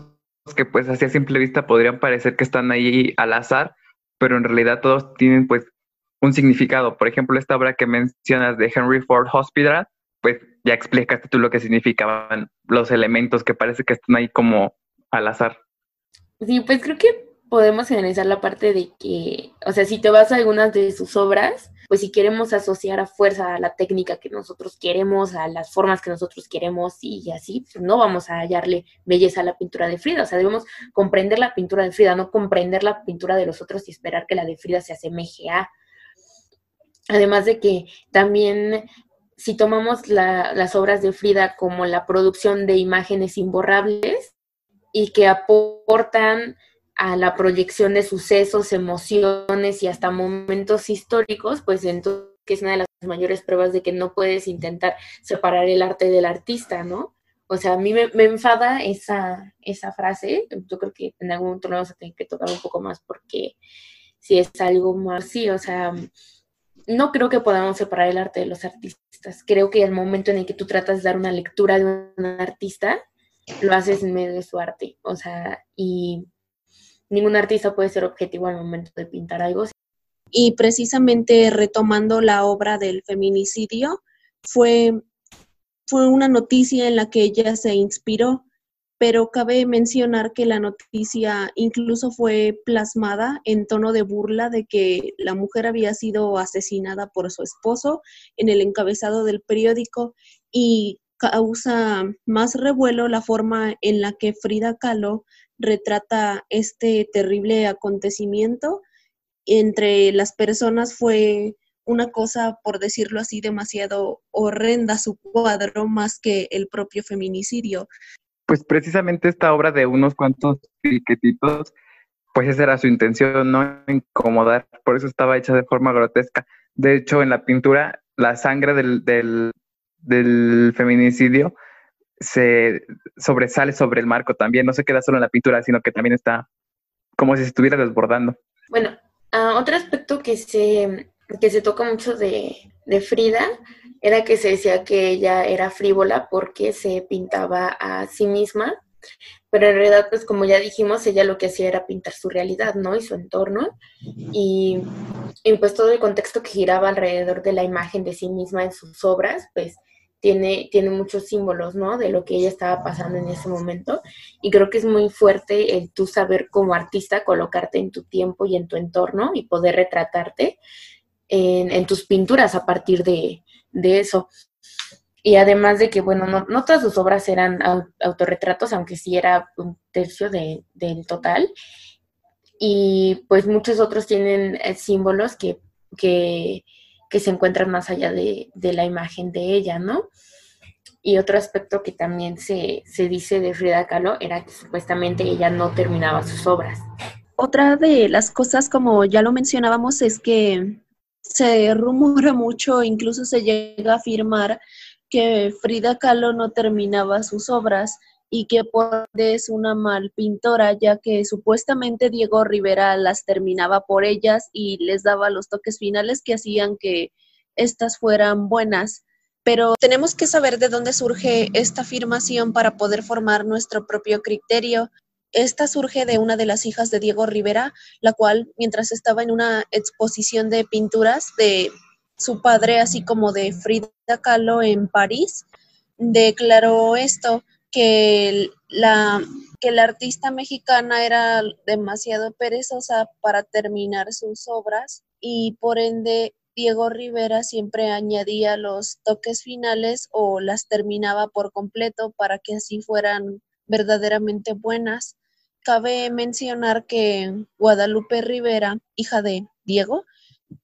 que pues así a simple vista podrían parecer que están ahí al azar, pero en realidad todos tienen pues un significado. Por ejemplo, esta obra que mencionas de Henry Ford Hospital, pues ya explicaste tú lo que significaban los elementos que parece que están ahí como al azar. Sí, pues creo que podemos analizar la parte de que, o sea, si te vas a algunas de sus obras, pues si queremos asociar a fuerza a la técnica que nosotros queremos, a las formas que nosotros queremos y así, pues no vamos a hallarle belleza a la pintura de Frida. O sea, debemos comprender la pintura de Frida, no comprender la pintura de los otros y esperar que la de Frida se asemeje a. Además de que también si tomamos las obras de Frida como la producción de imágenes imborrables y que aportan a la proyección de sucesos, emociones y hasta momentos históricos, pues entonces que es una de las mayores pruebas de que no puedes intentar separar el arte del artista, ¿no? O sea, a mí me, enfada esa, esa frase, yo creo que en algún momento vamos a tener que tocar un poco más porque si es algo más, o sea, no creo que podamos separar el arte de los artistas. Creo que el momento en el que tú tratas de dar una lectura de un artista, lo haces en medio de su arte, o sea, y ningún artista puede ser objetivo al momento de pintar algo. Y precisamente retomando la obra del feminicidio, fue, fue una noticia en la que ella se inspiró, pero cabe mencionar que la noticia incluso fue plasmada en tono de burla de que la mujer había sido asesinada por su esposo en el encabezado del periódico y causa más revuelo la forma en la que Frida Kahlo retrata este terrible acontecimiento. Entre las personas fue una cosa, por decirlo así, demasiado horrenda su cuadro más que el propio feminicidio. Pues precisamente esta obra de unos cuantos piquetitos, pues esa era su intención, no incomodar, por eso estaba hecha de forma grotesca. De hecho, en la pintura, la sangre del, del, del feminicidio se sobresale sobre el marco también, no se queda solo en la pintura, sino que también está como si estuviera desbordando. Bueno, otro aspecto que se, que se toca mucho de, de Frida era que se decía que ella era frívola porque se pintaba a sí misma, pero en realidad, pues como ya dijimos, ella lo que hacía era pintar su realidad, ¿no? Y su entorno, y, y pues todo el contexto que giraba alrededor de la imagen de sí misma en sus obras, pues tiene, tiene muchos símbolos, ¿no? De lo que ella estaba pasando en ese momento. Y creo que es muy fuerte el tú saber como artista colocarte en tu tiempo y en tu entorno y poder retratarte en, tus pinturas a partir de, eso. Y además de que, bueno, no, todas sus obras eran autorretratos, aunque sí era un tercio de, del total. Y pues muchos otros tienen eh, símbolos que, que que se encuentran más allá de, la imagen de ella, ¿no? Y otro aspecto que también se, dice de Frida Kahlo era que supuestamente ella no terminaba sus obras. Otra de las cosas, como ya lo mencionábamos, es que se rumora mucho, incluso se llega a afirmar que Frida Kahlo no terminaba sus obras y que por es una mal pintora, ya que supuestamente Diego Rivera las terminaba por ellas y les daba los toques finales que hacían que estas fueran buenas. Pero tenemos que saber de dónde surge esta afirmación para poder formar nuestro propio criterio. Esta surge de una de las hijas de Diego Rivera, la cual, mientras estaba en una exposición de pinturas de su padre, así como de Frida Kahlo en París, declaró esto que la, que la artista mexicana era demasiado perezosa para terminar sus obras y por ende Diego Rivera siempre añadía los toques finales o las terminaba por completo para que así fueran verdaderamente buenas. Cabe mencionar que Guadalupe Rivera, hija de Diego,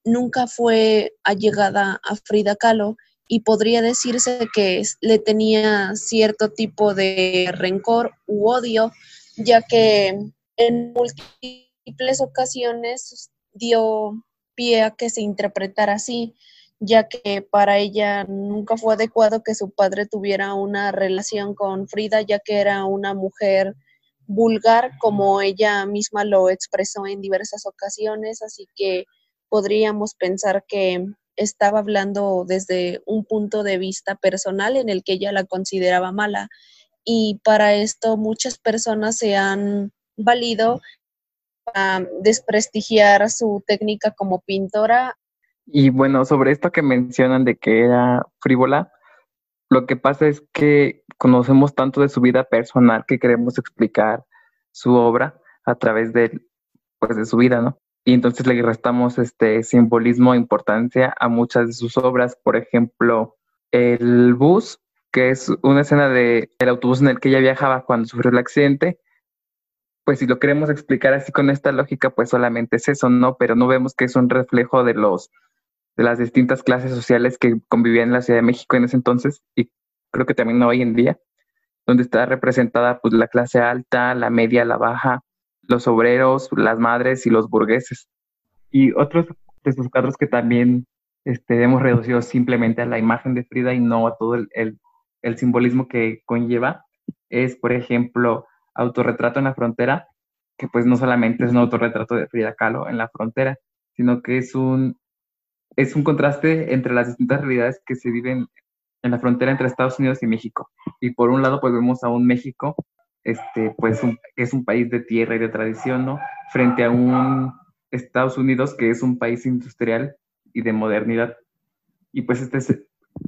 nunca fue allegada a Frida Kahlo y podría decirse que le tenía cierto tipo de rencor u odio, ya que en múltiples ocasiones dio pie a que se interpretara así, ya que para ella nunca fue adecuado que su padre tuviera una relación con Frida, ya que era una mujer vulgar, como ella misma lo expresó en diversas ocasiones, así que podríamos pensar que estaba hablando desde un punto de vista personal en el que ella la consideraba mala. Y para esto muchas personas se han valido a desprestigiar su técnica como pintora. Y bueno, sobre esto que mencionan de que era frívola, lo que pasa es que conocemos tanto de su vida personal que queremos explicar su obra a través de, pues, de su vida, ¿no? Y entonces le restamos este simbolismo e importancia a muchas de sus obras, por ejemplo, el bus, que es una escena del el autobús en el que ella viajaba cuando sufrió el accidente, pues si lo queremos explicar así con esta lógica, pues solamente es eso, ¿no? Pero no vemos que es un reflejo de los de las distintas clases sociales que convivían en la Ciudad de México en ese entonces y creo que también hoy en día, donde está representada pues la clase alta, la media, la baja, los obreros, las madres y los burgueses. Y otros de sus cuadros que también este, hemos reducido simplemente a la imagen de Frida y no a todo el, el, simbolismo que conlleva es, por ejemplo, Autorretrato en la Frontera, que pues no solamente es un autorretrato de Frida Kahlo en la frontera, sino que es un, es un contraste entre las distintas realidades que se viven en la frontera entre Estados Unidos y México. Y por un lado, pues vemos a un México este, pues es un país de tierra y de tradición, ¿no? Frente a un Estados Unidos que es un país industrial y de modernidad. Y pues esta es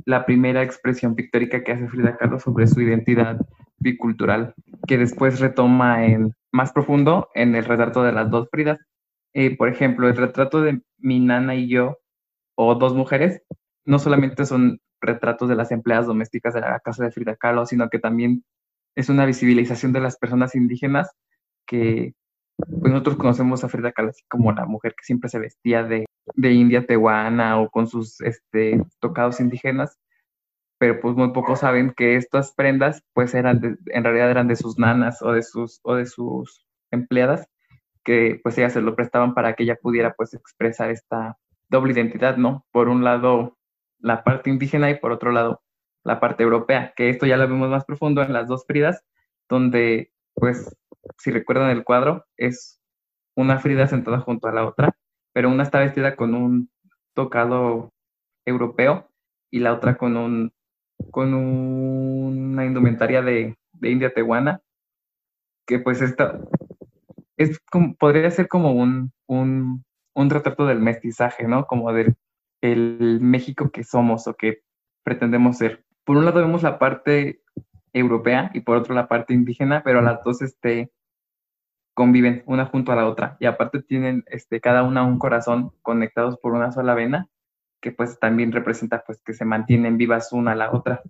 la primera expresión pictórica que hace Frida Kahlo sobre su identidad bicultural, que después retoma en más profundo en el retrato de las dos Fridas. Eh, por ejemplo, el retrato de mi nana y yo, o dos mujeres, no solamente son retratos de las empleadas domésticas de la casa de Frida Kahlo, sino que también es una visibilización de las personas indígenas que pues nosotros conocemos a Frida Kahlo así como la mujer que siempre se vestía de, india tehuana o con sus este, tocados indígenas, pero pues muy pocos saben que estas prendas pues eran en realidad eran de sus nanas o de sus, o de sus empleadas, que pues ellas se lo prestaban para que ella pudiera pues expresar esta doble identidad, ¿no? Por un lado la parte indígena y por otro lado la parte europea, que esto ya lo vemos más profundo en las dos Fridas, donde, pues, si recuerdan el cuadro, es una Frida sentada junto a la otra, pero una está vestida con un tocado europeo y la otra con un con una indumentaria de, de India tehuana que pues esta es podría ser como un, un, un retrato del mestizaje, ¿no? Como del el México que somos o que pretendemos ser. Por un lado vemos la parte europea y por otro la parte indígena, pero las dos este, conviven una junto a la otra y aparte tienen este, cada una un corazón conectados por una sola vena que pues también representa pues que se mantienen vivas una a la otra.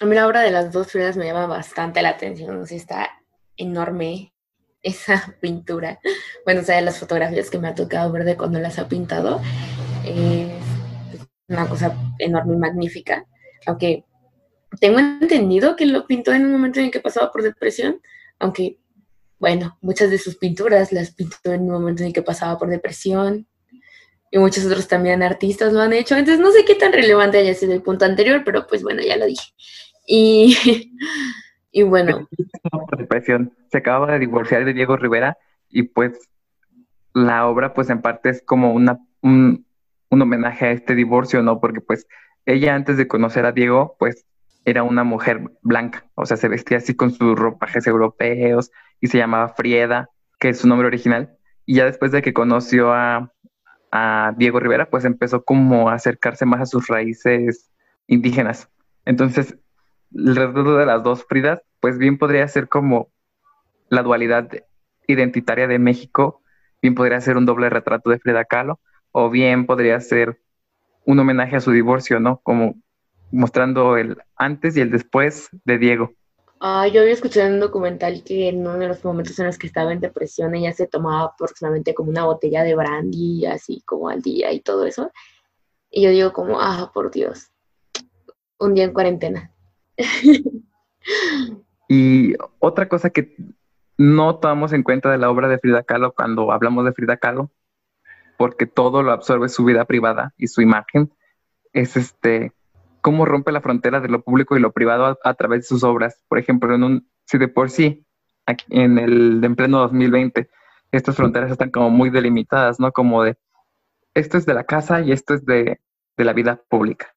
A mí la obra de las dos Fridas me llama bastante la atención, o sea, está enorme esa pintura. Bueno, o sea, las fotografías que me ha tocado ver de cuando las ha pintado, es una cosa enorme y magnífica, aunque tengo entendido que lo pintó en un momento en que pasaba por depresión, aunque, bueno, muchas de sus pinturas las pintó en un momento en que pasaba por depresión, y muchos otros también artistas lo han hecho, entonces no sé qué tan relevante haya sido el punto anterior, pero pues bueno, ya lo dije. Y, y bueno. Depresión, se acababa de divorciar de Diego Rivera y pues la obra pues en parte es como una, un, un homenaje a este divorcio, ¿no? Porque pues ella antes de conocer a Diego pues era una mujer blanca, o sea, se vestía así con sus ropajes europeos y se llamaba Frieda, que es su nombre original. Y ya después de que conoció a, a Diego Rivera, pues empezó como a acercarse más a sus raíces indígenas. Entonces, el retrato de las dos Fridas, pues bien podría ser como la dualidad identitaria de México, bien podría ser un doble retrato de Frida Kahlo, o bien podría ser un homenaje a su divorcio, ¿no? Como mostrando el antes y el después de Diego. Ah, yo había escuchado en un documental que en uno de los momentos en los que estaba en depresión ella se tomaba aproximadamente como una botella de brandy, así como al día y todo eso. Y yo digo como, ah, por Dios, un día en cuarentena. y otra cosa que no tomamos en cuenta de la obra de Frida Kahlo cuando hablamos de Frida Kahlo, porque todo lo absorbe su vida privada y su imagen, es este cómo rompe la frontera de lo público y lo privado a, través de sus obras. Por ejemplo, en un, si de por sí, aquí, en el en pleno 2020, estas fronteras están como muy delimitadas, ¿no? Como de, esto es de la casa y esto es de, de la vida pública.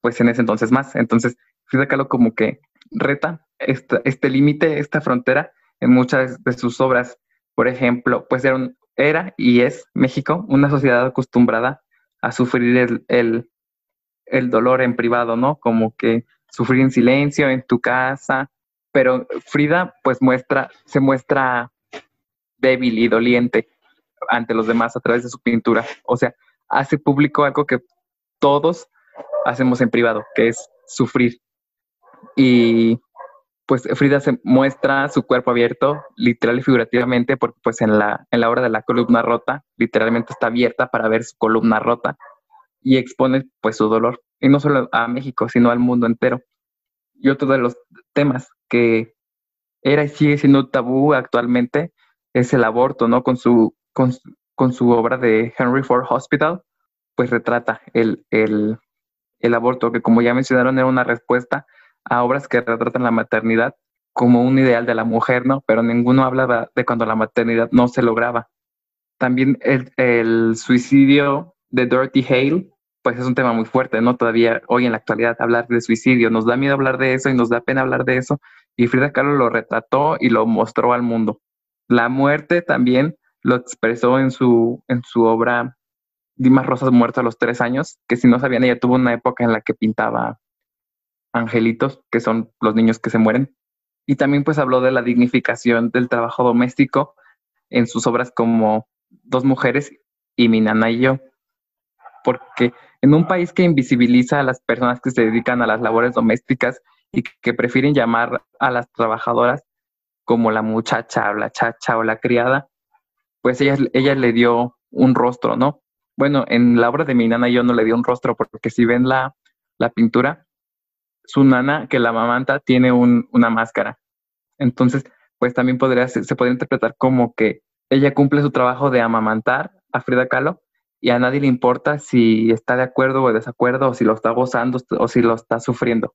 Pues en ese entonces más. Entonces, Frida Kahlo como que reta este, este límite, esta frontera en muchas de sus obras. Por ejemplo, pues era, era y es México una sociedad acostumbrada a sufrir el, el, dolor en privado, ¿no? Como que sufrir en silencio en tu casa, pero Frida pues muestra, se muestra débil y doliente ante los demás a través de su pintura. O sea, hace público algo que todos hacemos en privado, que es sufrir. Y pues Frida se muestra su cuerpo abierto, literal y figurativamente, porque pues en la, en la obra de la columna rota, literalmente está abierta para ver su columna rota y expone pues su dolor, y no solo a México, sino al mundo entero. Y otro de los temas que era y sigue siendo tabú actualmente es el aborto, ¿no? Con su, con, su obra de Henry Ford Hospital, pues retrata el, el, el aborto, que como ya mencionaron era una respuesta a obras que retratan la maternidad como un ideal de la mujer, ¿no? Pero ninguno hablaba de cuando la maternidad no se lograba. También el, suicidio de Dorothy Hale pues es un tema muy fuerte, ¿no? Todavía hoy en la actualidad hablar de suicidio, nos da miedo hablar de eso y nos da pena hablar de eso. Y Frida Kahlo lo retrató y lo mostró al mundo. La muerte también lo expresó en su, en su obra Dimas Rosas Muertas a los tres años, que si no sabían, ella tuvo una época en la que pintaba angelitos, que son los niños que se mueren. Y también pues habló de la dignificación del trabajo doméstico en sus obras como Dos mujeres y Mi nana y yo, porque en un país que invisibiliza a las personas que se dedican a las labores domésticas y que prefieren llamar a las trabajadoras como la muchacha o la chacha o la criada, pues ella, ella le dio un rostro, ¿no? Bueno, en la obra de mi nana yo no le dio un rostro porque si ven la, la pintura, su nana que la mamanta tiene un, una máscara. Entonces, pues también podría, se podría interpretar como que ella cumple su trabajo de amamantar a Frida Kahlo, y a nadie le importa si está de acuerdo o de desacuerdo, o si lo está gozando o si lo está sufriendo.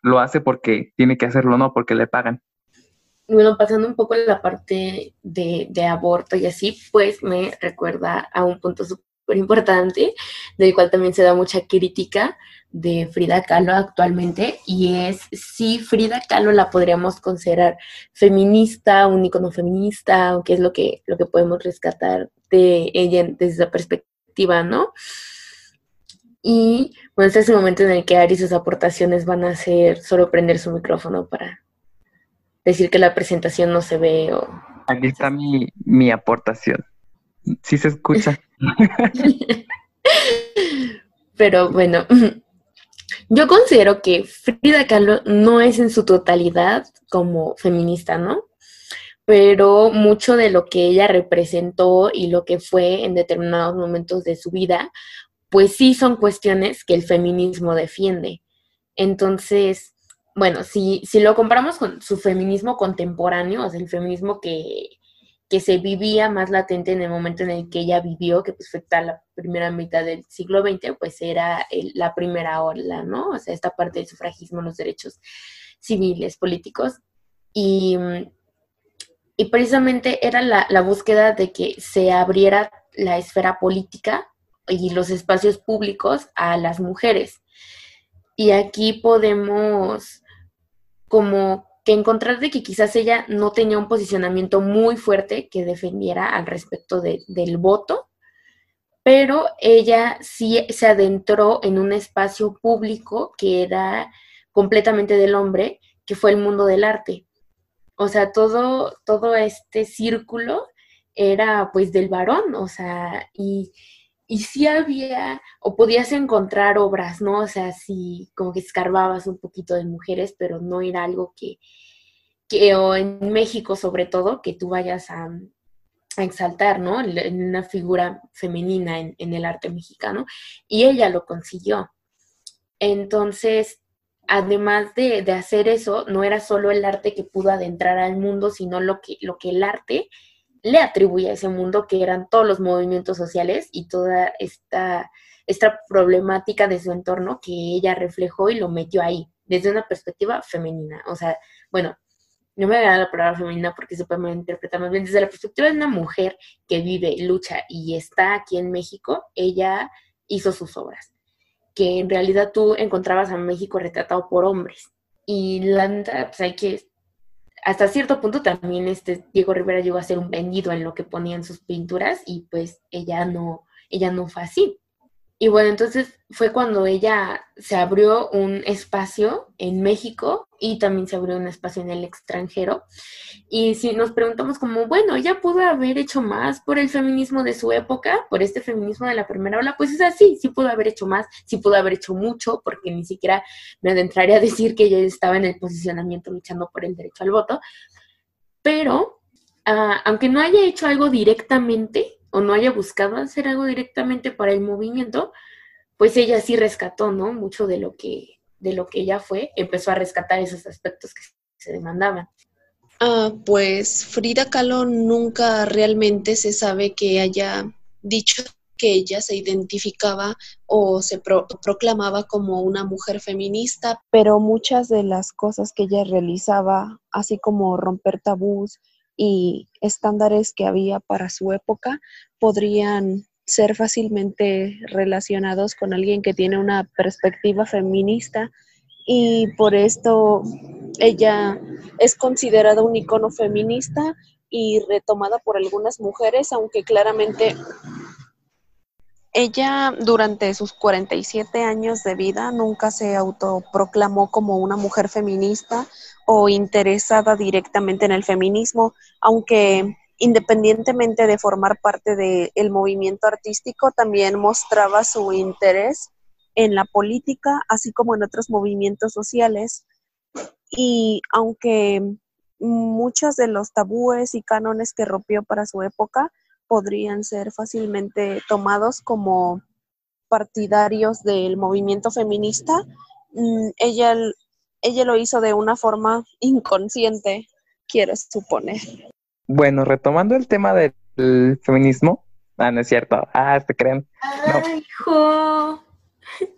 Lo hace porque tiene que hacerlo, no porque le pagan. Bueno, pasando un poco la parte de, aborto y así, pues me recuerda a un punto súper importante, del cual también se da mucha crítica de Frida Kahlo actualmente, y es si Frida Kahlo la podríamos considerar feminista, un icono feminista, aunque es lo que, lo que podemos rescatar de ella desde esa perspectiva, ¿no? Y bueno, este es el momento en el que Ari sus aportaciones van a ser solo prender su micrófono para decir que la presentación no se ve o... Aquí está mi, mi aportación. Sí se escucha. Pero bueno, yo considero que Frida Kahlo no es en su totalidad como feminista, ¿no? Pero mucho de lo que ella representó y lo que fue en determinados momentos de su vida, pues sí son cuestiones que el feminismo defiende. Entonces, bueno, si, si lo comparamos con su feminismo contemporáneo, o sea, el feminismo que, que se vivía más latente en el momento en el que ella vivió, que pues fue la primera mitad del siglo XX, pues era la primera ola, ¿no? O sea, esta parte del sufragismo, los derechos civiles, políticos. Y, y precisamente era la, la búsqueda de que se abriera la esfera política y los espacios públicos a las mujeres. Y aquí podemos como que encontrar de que quizás ella no tenía un posicionamiento muy fuerte que defendiera al respecto del voto, pero ella sí se adentró en un espacio público que era completamente del hombre, que fue el mundo del arte. O sea, todo, todo este círculo era pues del varón, o sea, y, y sí había, o podías encontrar obras, ¿no? O sea, sí, como que escarbabas un poquito de mujeres, pero no era algo que, que o en México sobre todo, que tú vayas a, exaltar, ¿no? En una figura femenina en, en, el arte mexicano. Y ella lo consiguió. Entonces, además de, de, hacer eso, no era solo el arte que pudo adentrar al mundo, sino lo que, lo que el arte le atribuye a ese mundo, que eran todos los movimientos sociales y toda esta, esta problemática de su entorno que ella reflejó y lo metió ahí, desde una perspectiva femenina. O sea, bueno, no me agrada la palabra femenina porque se puede interpretar más bien desde la perspectiva de una mujer que vive, lucha y está aquí en México, ella hizo sus obras, que en realidad tú encontrabas a México retratado por hombres. Y la pues hay que hasta cierto punto también este Diego Rivera llegó a ser un vendido en lo que ponía en sus pinturas y pues ella no, ella no fue así. Y bueno, entonces fue cuando ella se abrió un espacio en México y también se abrió un espacio en el extranjero. Y si nos preguntamos como, bueno, ella pudo haber hecho más por el feminismo de su época, por este feminismo de la primera ola, pues es así, sí pudo haber hecho más, sí pudo haber hecho mucho, porque ni siquiera me adentraría a decir que ella estaba en el posicionamiento luchando por el derecho al voto. Pero, uh, aunque no haya hecho algo directamente, o no haya buscado hacer algo directamente para el movimiento, pues ella sí rescató, ¿no? Mucho de lo que, de lo que ella fue, empezó a rescatar esos aspectos que se demandaban. Ah, pues Frida Kahlo nunca realmente se sabe que haya dicho que ella se identificaba o se proclamaba como una mujer feminista, pero muchas de las cosas que ella realizaba, así como romper tabús, y estándares que había para su época podrían ser fácilmente relacionados con alguien que tiene una perspectiva feminista y por esto ella es considerada un icono feminista y retomada por algunas mujeres, aunque claramente ella durante sus 47 años de vida nunca se autoproclamó como una mujer feminista o interesada directamente en el feminismo, aunque independientemente de formar parte del movimiento artístico, también mostraba su interés en la política, así como en otros movimientos sociales. Y aunque muchos de los tabúes y cánones que rompió para su época podrían ser fácilmente tomados como partidarios del movimiento feminista, mm, ella ella lo hizo de una forma inconsciente, quiero suponer. Bueno, retomando el tema del feminismo, ah, no es cierto, ah, se creen. No.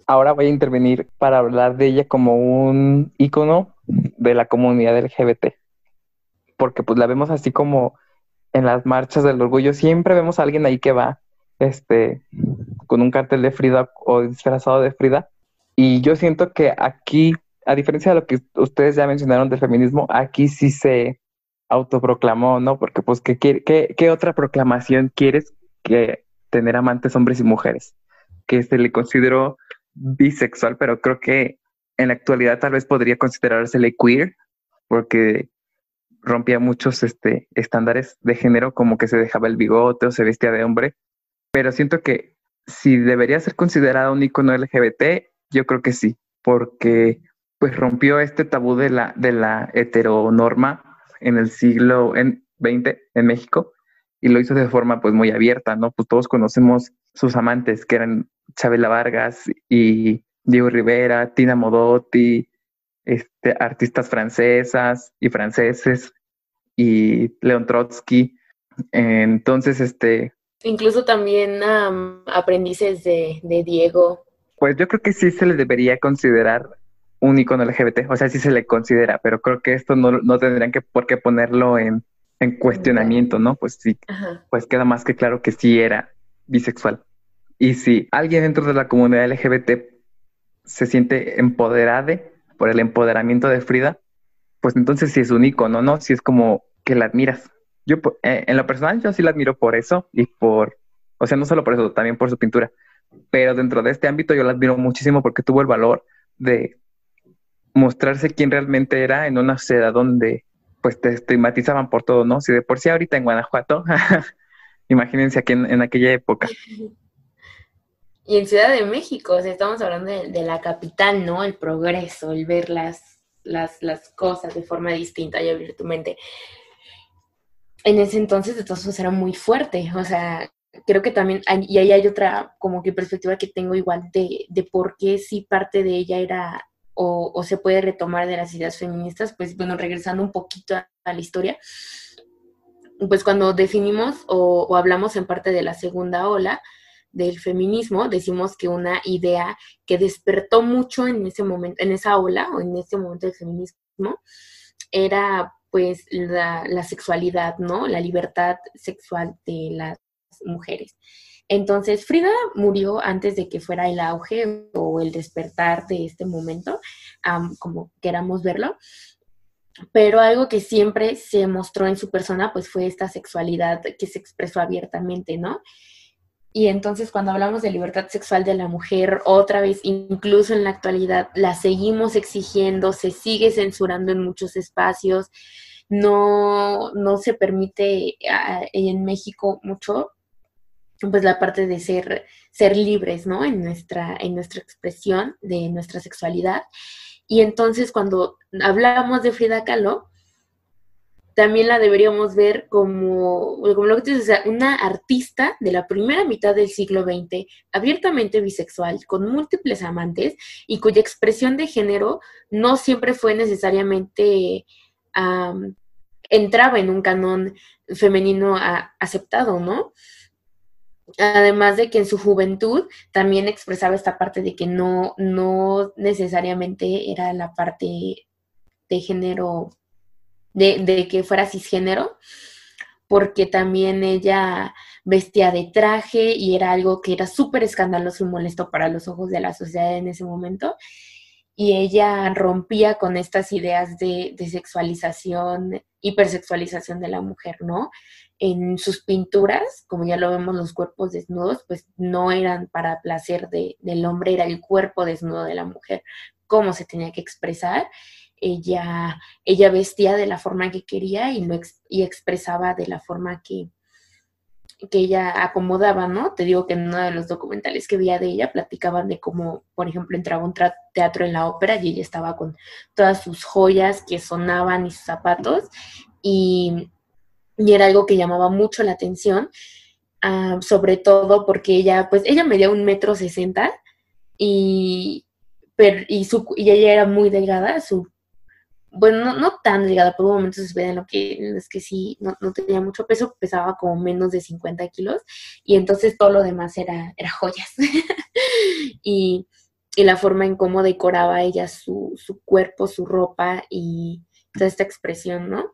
Ahora voy a intervenir para hablar de ella como un ícono de la comunidad LGBT, porque pues la vemos así como en las marchas del orgullo, siempre vemos a alguien ahí que va este, con un cartel de Frida o disfrazado de Frida. Y yo siento que aquí, a diferencia de lo que ustedes ya mencionaron del feminismo, aquí sí se autoproclamó, ¿no? Porque pues, ¿qué, qué, qué otra proclamación quieres que tener amantes hombres y mujeres? Que se le consideró bisexual, pero creo que en la actualidad tal vez podría considerársele queer, porque rompía muchos este, estándares de género, como que se dejaba el bigote o se vestía de hombre, pero siento que si debería ser considerado un icono LGBT, yo creo que sí, porque pues rompió este tabú de la, de la heteronorma en el siglo XX en México y lo hizo de forma pues muy abierta, ¿no? Pues todos conocemos sus amantes, que eran Chabela Vargas y Diego Rivera, Tina Modotti, este, artistas francesas y franceses y Leon Trotsky. Entonces, este... Incluso también aprendices de, de, Diego. Pues yo creo que sí se le debería considerar un icono LGBT, o sea, sí se le considera, pero creo que esto no, no tendrían que por qué ponerlo en, en cuestionamiento, ¿no? Pues sí, pues queda más que claro que sí era bisexual. Y si alguien dentro de la comunidad LGBT se siente empoderada por el empoderamiento de Frida, pues entonces sí es un icono, ¿no? Si es como que la admiras. Yo, eh, en lo personal, yo sí la admiro por eso y por, o sea, no solo por eso, también por su pintura. Pero dentro de este ámbito yo la admiro muchísimo porque tuvo el valor de mostrarse quién realmente era en una sociedad donde pues te estigmatizaban por todo, ¿no? Si de por sí ahorita en Guanajuato, imagínense aquí en, aquella época. Y en Ciudad de México, o sea, estamos hablando de, la capital, ¿no? El progreso, el ver las, las, las cosas de forma distinta y abrir tu mente. En ese entonces, de todos modos, era muy fuerte, o sea, creo que también, y ahí hay otra como que perspectiva que tengo igual de, de por qué sí parte de ella era o, se puede retomar de las ideas feministas, pues bueno, regresando un poquito a, la historia, pues cuando definimos o, hablamos en parte de la segunda ola del feminismo, decimos que una idea que despertó mucho en ese momento, en esa ola o en ese momento del feminismo, era pues la, la sexualidad, ¿no? La libertad sexual de las mujeres. Entonces, Frida murió antes de que fuera el auge o el despertar de este momento, como queramos verlo. Pero algo que siempre se mostró en su persona, pues fue esta sexualidad que se expresó abiertamente, ¿no? Y entonces cuando hablamos de libertad sexual de la mujer, otra vez, incluso en la actualidad, la seguimos exigiendo, se sigue censurando en muchos espacios, no, no se permite ah, en México mucho pues la parte de ser, ser libres, ¿no? En nuestra, en nuestra expresión de nuestra sexualidad. Y entonces cuando hablamos de Frida Kahlo, también la deberíamos ver como, como lo que una artista de la primera mitad del siglo XX, abiertamente bisexual, con múltiples amantes y cuya expresión de género no siempre fue necesariamente entraba en un canon femenino aceptado, ¿no? Además de que en su juventud también expresaba esta parte de que no, no necesariamente era la parte de género, de, de que fuera cisgénero, porque también ella vestía de traje y era algo que era súper escandaloso y molesto para los ojos de la sociedad en ese momento. Y ella rompía con estas ideas de, de sexualización, hipersexualización de la mujer, ¿no? En sus pinturas, como ya lo vemos, los cuerpos desnudos, pues no eran para placer de, del hombre, era el cuerpo desnudo de la mujer, cómo se tenía que expresar. Ella, ella vestía de la forma que quería y, lo y expresaba de la forma que, que ella acomodaba, ¿no? Te digo que en uno de los documentales que veía de ella platicaban de cómo, por ejemplo, entraba un teatro en la ópera y ella estaba con todas sus joyas que sonaban y sus zapatos y y era algo que llamaba mucho la atención, ah, sobre todo porque ella, pues ella medía un metro sesenta y, y, su, y ella era muy delgada, su, bueno, no, tan delgada, por un momento se ve en lo que que sí, no, tenía mucho peso, pesaba como menos de 50 kilos y entonces todo lo demás era, era joyas. y, y, la forma en cómo decoraba ella su, su cuerpo, su ropa y toda esta expresión, ¿no?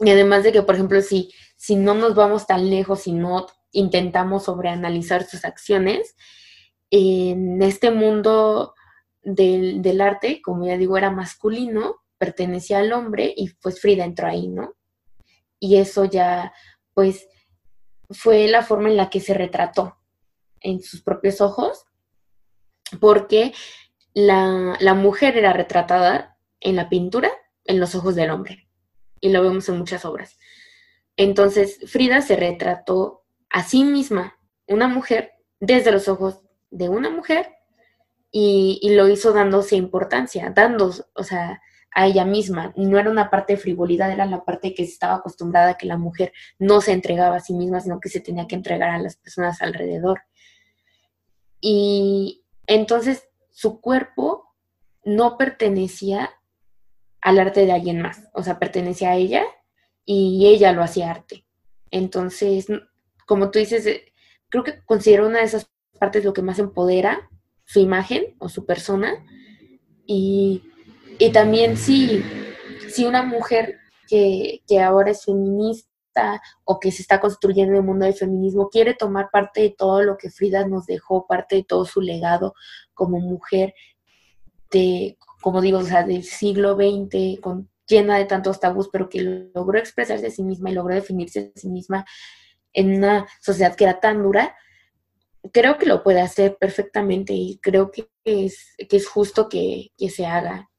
Y además de que, por ejemplo, si, si no nos vamos tan lejos, si no intentamos sobreanalizar sus acciones. En este mundo del, del arte, como ya digo, era masculino, pertenecía al hombre y pues Frida entró ahí, ¿no? Y eso ya, pues, fue la forma en la que se retrató en sus propios ojos, porque la, la mujer era retratada en la pintura en los ojos del hombre, y lo vemos en muchas obras. Entonces, Frida se retrató a sí misma, una mujer, desde los ojos de una mujer, y, y lo hizo dándose importancia, dando, o sea, a ella misma. No era una parte de frivolidad, era la parte que estaba acostumbrada a que la mujer no se entregaba a sí misma, sino que se tenía que entregar a las personas alrededor. Y entonces su cuerpo no pertenecía al arte de alguien más, o sea, pertenecía a ella y ella lo hacía arte. Entonces, como tú dices, eh, creo que considero una de esas partes lo que más empodera su imagen o su persona y y también si, si una mujer que, ahora es feminista o que se está construyendo en el mundo del feminismo quiere tomar parte de todo lo que Frida nos dejó, parte de todo su legado como mujer de, como digo, o sea, del siglo XX, con, llena de tantos tabús, pero que logró expresarse a sí misma y logró definirse a sí misma en una sociedad que era tan dura, creo que lo puede hacer perfectamente y creo que es, que es justo que, que se haga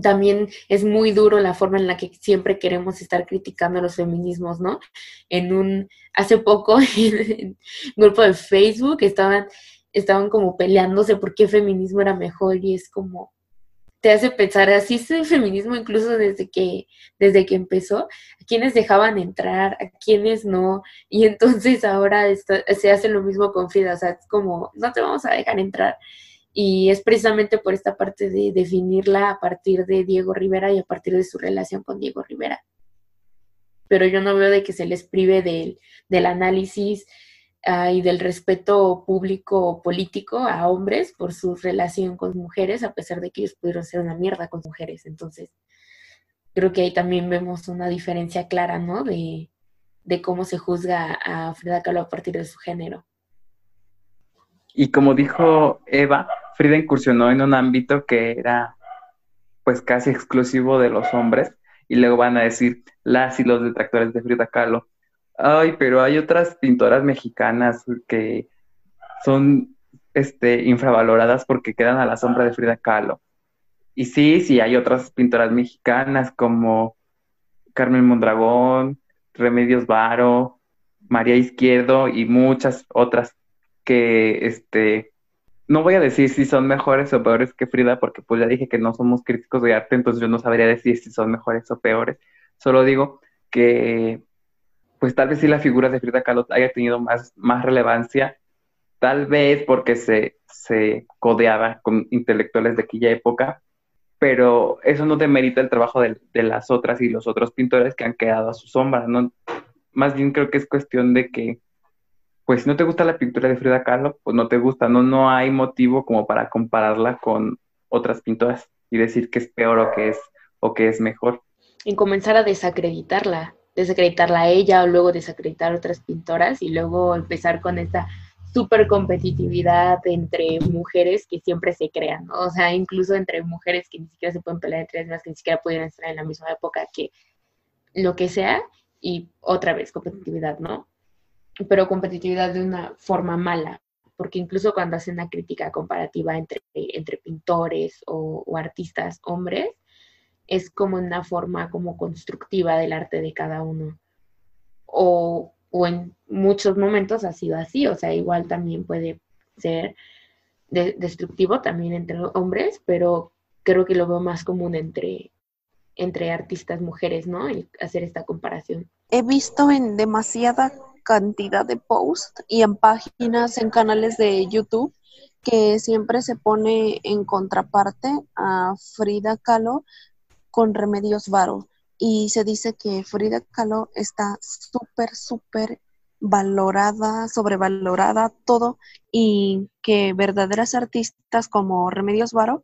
también es muy duro la forma en la que siempre queremos estar criticando los feminismos, ¿no? En un, hace poco, en un grupo de Facebook estaban, estaban como peleándose por qué feminismo era mejor y es como, te hace pensar, así es el feminismo incluso desde que, desde que empezó, a quienes dejaban entrar, a quienes no, y entonces ahora se hace lo mismo con Frida, o sea, es como, no te vamos a dejar entrar y es precisamente por esta parte de definirla a partir de Diego Rivera y a partir de su relación con Diego Rivera. Pero yo no veo de que se les prive del, del análisis ah, y del respeto público político a hombres por su relación con mujeres, a pesar de que ellos pudieron ser una mierda con mujeres. Entonces, creo que ahí también vemos una diferencia clara, ¿no? De, de cómo se juzga a Frida Kahlo a partir de su género. Y como dijo Eva, Frida incursionó en un ámbito que era pues casi exclusivo de los hombres y luego van a decir las y los detractores de Frida Kahlo. Ay, pero hay otras pintoras mexicanas que son este, infravaloradas porque quedan a la sombra de Frida Kahlo. Y sí, sí, hay otras pintoras mexicanas como Carmen Mondragón, Remedios Varo, María Izquierdo y muchas otras que este no voy a decir si son mejores o peores que Frida, porque pues ya dije que no somos críticos de arte, entonces yo no sabría decir si son mejores o peores. Solo digo que pues tal vez sí la figura de Frida Kahlo haya tenido más, más relevancia, tal vez porque se, se codeaba con intelectuales de aquella época, pero eso no demerita el trabajo de, de, las otras y los otros pintores que han quedado a su sombra, ¿no? Más bien creo que es cuestión de que pues si no te gusta la pintura de Frida Kahlo, pues no te gusta, no, no hay motivo como para compararla con otras pintoras y decir que es peor o que es, o que es mejor. En comenzar a desacreditarla, desacreditarla a ella o luego desacreditar a otras pintoras y luego empezar con esta súper competitividad entre mujeres que siempre se crean, ¿no? O sea, incluso entre mujeres que ni siquiera se pueden pelear entre ellas, que ni siquiera pueden estar en la misma época, que lo que sea, y otra vez competitividad, ¿no? pero competitividad de una forma mala, porque incluso cuando hacen una crítica comparativa entre, entre pintores o, artistas hombres, es como una forma como constructiva del arte de cada uno. O, o, en muchos momentos ha sido así, o sea, igual también puede ser destructivo también entre hombres, pero creo que lo veo más común entre, entre artistas mujeres, ¿no? Hacer esta comparación. He visto en demasiada cantidad de posts y en páginas, en canales de YouTube, que siempre se pone en contraparte a Frida Kahlo con Remedios Varo. Y se dice que Frida Kahlo está súper, súper valorada, sobrevalorada, todo, y que verdaderas artistas como Remedios Varo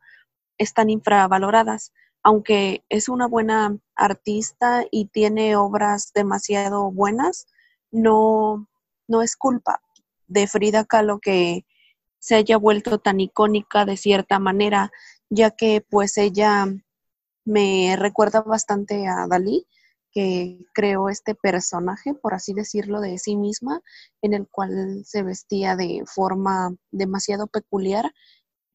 están infravaloradas, aunque es una buena artista y tiene obras demasiado buenas, no, no es culpa de Frida Kahlo que se haya vuelto tan icónica de cierta manera, ya que pues ella me recuerda bastante a Dalí, que creó este personaje, por así decirlo, de sí misma, en el cual se vestía de forma demasiado peculiar,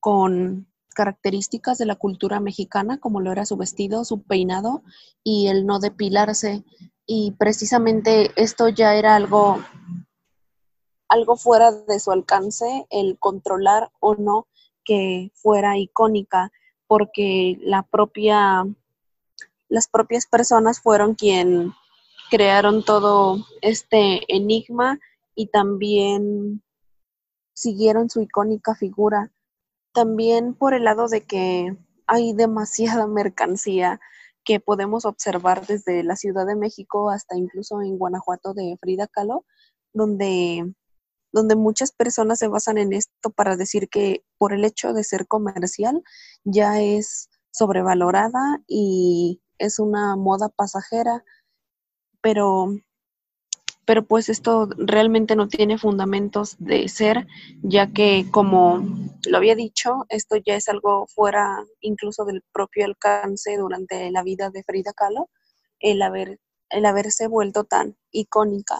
con características de la cultura mexicana, como lo era su vestido, su peinado y el no depilarse. Y precisamente esto ya era algo, algo fuera de su alcance, el controlar o no que fuera icónica, porque la propia las propias personas fueron quien crearon todo este enigma y también siguieron su icónica figura. También por el lado de que hay demasiada mercancía que podemos observar desde la Ciudad de México hasta incluso en Guanajuato de Frida Kahlo, donde, donde muchas personas se basan en esto para decir que por el hecho de ser comercial ya es sobrevalorada y es una moda pasajera, pero, pero pues esto realmente no tiene fundamentos de ser, ya que como lo había dicho, esto ya es algo fuera incluso del propio alcance durante la vida de Frida Kahlo, el, haber, el haberse vuelto tan icónica.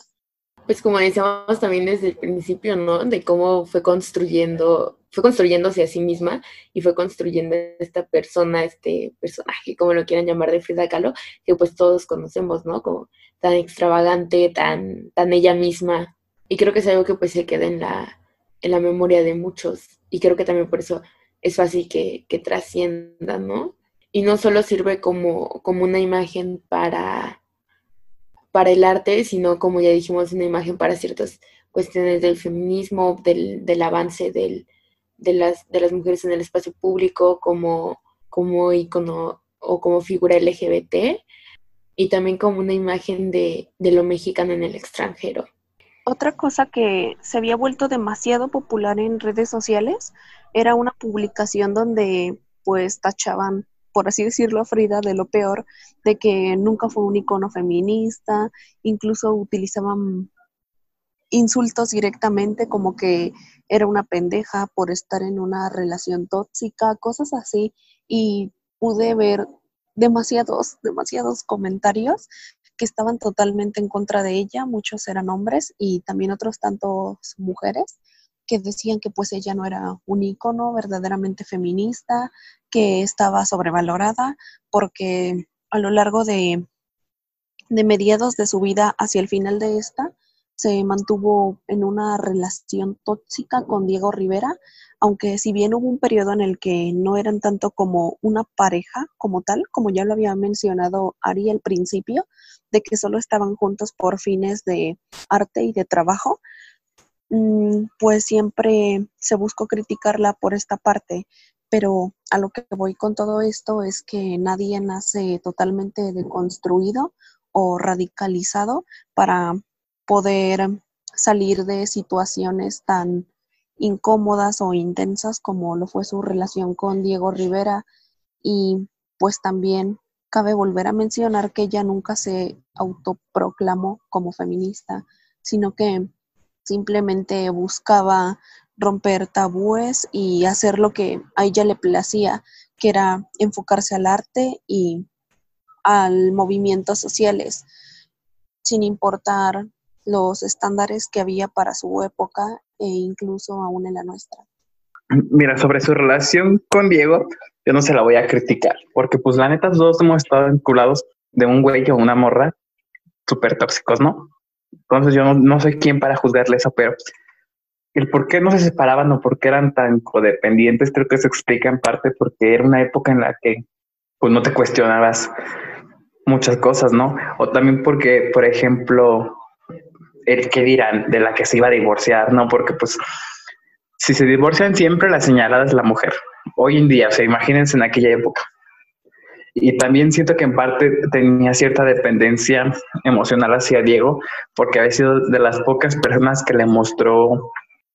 Pues como decíamos también desde el principio, ¿no? De cómo fue construyendo fue construyéndose a sí misma y fue construyendo esta persona, este personaje, como lo quieran llamar, de Frida Kahlo, que pues todos conocemos, ¿no? Como tan extravagante, tan, tan ella misma. Y creo que es algo que pues se queda en la, en la memoria de muchos. Y creo que también por eso es fácil que, que trascienda, ¿no? Y no solo sirve como, como una imagen para, para el arte, sino como ya dijimos, una imagen para ciertas cuestiones del feminismo, del, del avance del, de las, de las mujeres en el espacio público como, como icono o como figura LGBT y también como una imagen de, de lo mexicano en el extranjero. Otra cosa que se había vuelto demasiado popular en redes sociales era una publicación donde pues tachaban, por así decirlo, a Frida de lo peor, de que nunca fue un icono feminista, incluso utilizaban insultos directamente como que era una pendeja por estar en una relación tóxica, cosas así, y pude ver demasiados, demasiados comentarios que estaban totalmente en contra de ella, muchos eran hombres y también otros tantos mujeres que decían que pues ella no era un ícono verdaderamente feminista, que estaba sobrevalorada porque a lo largo de, de mediados de su vida hacia el final de esta, se mantuvo en una relación tóxica con Diego Rivera, aunque si bien hubo un periodo en el que no eran tanto como una pareja como tal, como ya lo había mencionado Ari al principio, de que solo estaban juntos por fines de arte y de trabajo, pues siempre se buscó criticarla por esta parte, pero a lo que voy con todo esto es que nadie nace totalmente deconstruido o radicalizado para poder salir de situaciones tan incómodas o intensas como lo fue su relación con Diego Rivera. Y pues también cabe volver a mencionar que ella nunca se autoproclamó como feminista, sino que simplemente buscaba romper tabúes y hacer lo que a ella le placía, que era enfocarse al arte y al movimientos sociales, sin importar los estándares que había para su época e incluso aún en la nuestra. Mira, sobre su relación con Diego, yo no se la voy a criticar, porque pues la neta todos hemos estado vinculados de un güey o una morra súper tóxicos, ¿no? Entonces yo no, no, soy quien para juzgarle eso, pero el por qué no se separaban o por qué eran tan codependientes creo que se explica en parte porque era una época en la que pues no te cuestionabas muchas cosas, ¿no? O también porque, por ejemplo, el qué dirán de la que se iba a divorciar, ¿no? Porque pues si se divorcian siempre la señalada es la mujer. Hoy en día, o sea, imagínense en aquella época. Y también siento que en parte tenía cierta dependencia emocional hacia Diego, porque había sido de las pocas personas que le mostró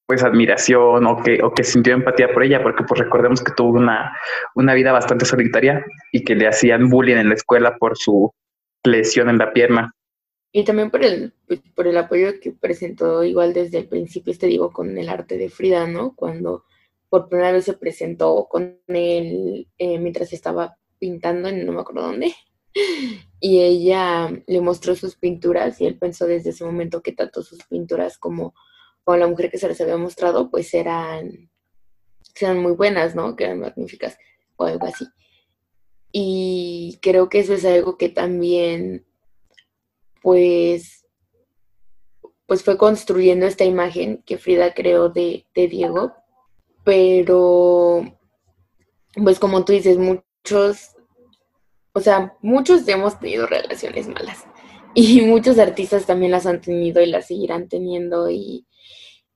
pues admiración o que, o que sintió empatía por ella, porque pues recordemos que tuvo una, una vida bastante solitaria y que le hacían bullying en la escuela por su lesión en la pierna. y también por el, pues, por el apoyo que presentó igual desde el principio, este digo, con el arte de Frida, ¿no? Cuando por primera vez se presentó con él eh, mientras estaba pintando en no me acuerdo dónde. Y ella le mostró sus pinturas y él pensó desde ese momento que tanto sus pinturas como, como la mujer que se les había mostrado, pues eran, eran muy buenas, ¿no? Que eran magníficas o algo así. Y creo que eso es algo que también, pues, pues fue construyendo esta imagen que Frida creó de, de Diego. Pero, pues como tú dices, muchos, o sea, muchos hemos tenido relaciones malas. Y muchos artistas también las han tenido y las seguirán teniendo. Y,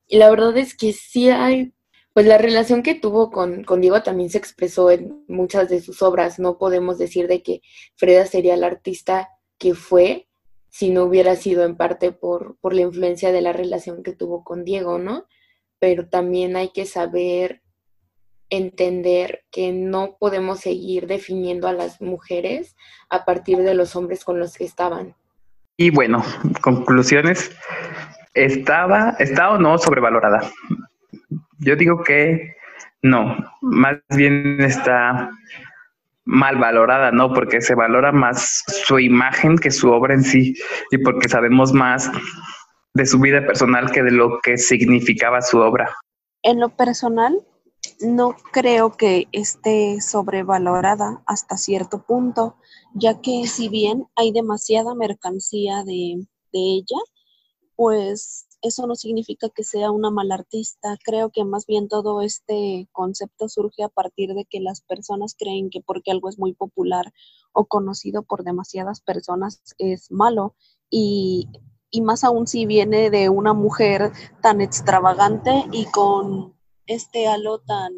la verdad es que sí hay pues la relación que tuvo con, Diego también se expresó en muchas de sus obras. No podemos decir de que Freda sería el artista que fue si no hubiera sido en parte por, por la influencia de la relación que tuvo con Diego, ¿no? Pero también hay que saber entender que no podemos seguir definiendo a las mujeres a partir de los hombres con los que estaban. Y bueno, conclusiones. ¿Estaba, está o no sobrevalorada? Yo digo que no, más bien está mal valorada, ¿no? Porque se valora más su imagen que su obra en sí y porque sabemos más de su vida personal que de lo que significaba su obra. En lo personal, no creo que esté sobrevalorada hasta cierto punto, ya que si bien hay demasiada mercancía de, de ella, pues eso no significa que sea una mala artista. Creo que más bien todo este concepto surge a partir de que las personas creen que porque algo es muy popular o conocido por demasiadas personas es malo. Y, y más aún si viene de una mujer tan extravagante y con este halo tan,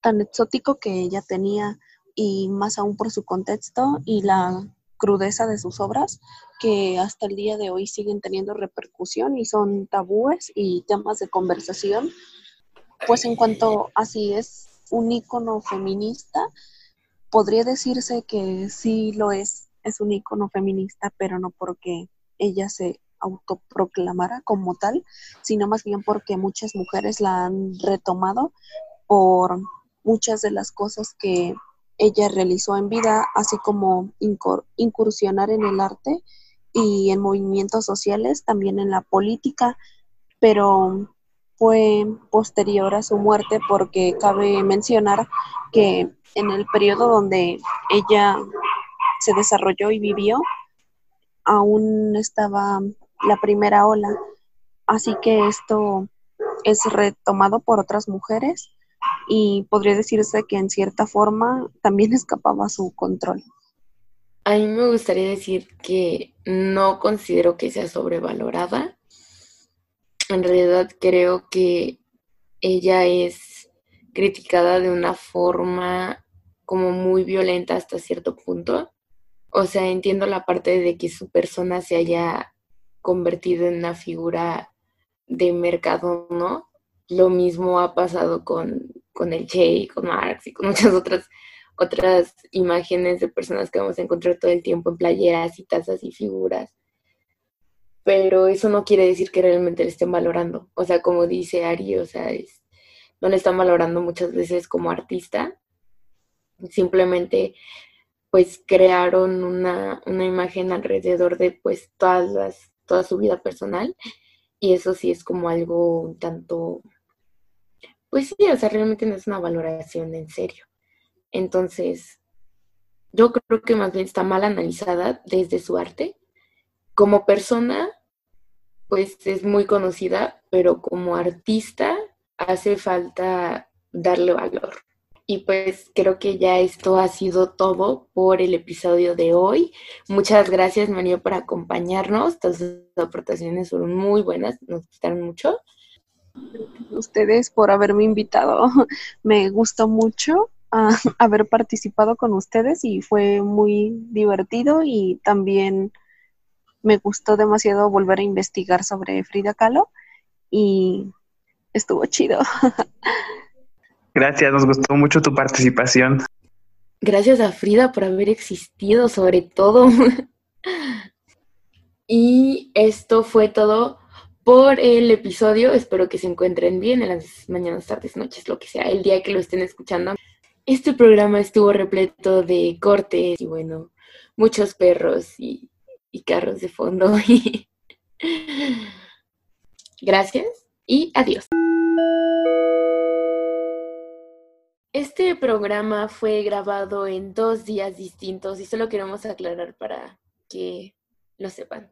tan exótico que ella tenía y más aún por su contexto y la crudeza de sus obras que hasta el día de hoy siguen teniendo repercusión y son tabúes y temas de conversación. Pues en cuanto a si es un ícono feminista, podría decirse que sí lo es, es un ícono feminista, pero no porque ella se autoproclamara como tal, sino más bien porque muchas mujeres la han retomado por muchas de las cosas que ella realizó en vida, así como incursionar en el arte y en movimientos sociales, también en la política, pero fue posterior a su muerte porque cabe mencionar que en el periodo donde ella se desarrolló y vivió, aún estaba la primera ola, así que esto es retomado por otras mujeres y podría decirse que en cierta forma también escapaba su control. A mí me gustaría decir que no considero que sea sobrevalorada. En realidad creo que ella es criticada de una forma como muy violenta hasta cierto punto. O sea, entiendo la parte de que su persona se haya convertido en una figura de mercado, ¿no? Lo mismo ha pasado con, con el Che, con Marx y con muchas otras, otras imágenes de personas que vamos a encontrar todo el tiempo en playeras y tazas y figuras. Pero eso no quiere decir que realmente le estén valorando. O sea, como dice Ari, o sea, no le están valorando muchas veces como artista. Simplemente pues crearon una, una imagen alrededor de pues todas las, toda su vida personal y eso sí es como algo un tanto pues sí, o sea, realmente no es una valoración en serio. Entonces, yo creo que más bien está mal analizada desde su arte. Como persona, pues es muy conocida, pero como artista hace falta darle valor. Y pues creo que ya esto ha sido todo por el episodio de hoy. Muchas gracias, Mario, por acompañarnos. Todas sus aportaciones fueron muy buenas, nos gustaron mucho ustedes por haberme invitado. Me gustó mucho ah, haber participado con ustedes y fue muy divertido y también me gustó demasiado volver a investigar sobre Frida Kahlo y estuvo chido. Gracias, nos gustó mucho tu participación. Gracias a Frida por haber existido, sobre todo. Y esto fue todo por el episodio. Espero que se encuentren bien en las mañanas, tardes, noches, lo que sea, el día que lo estén escuchando. Este programa estuvo repleto de cortes y bueno, muchos perros y, y carros de fondo. Gracias y adiós. Este programa fue grabado en dos días distintos y solo queremos aclarar para que lo sepan.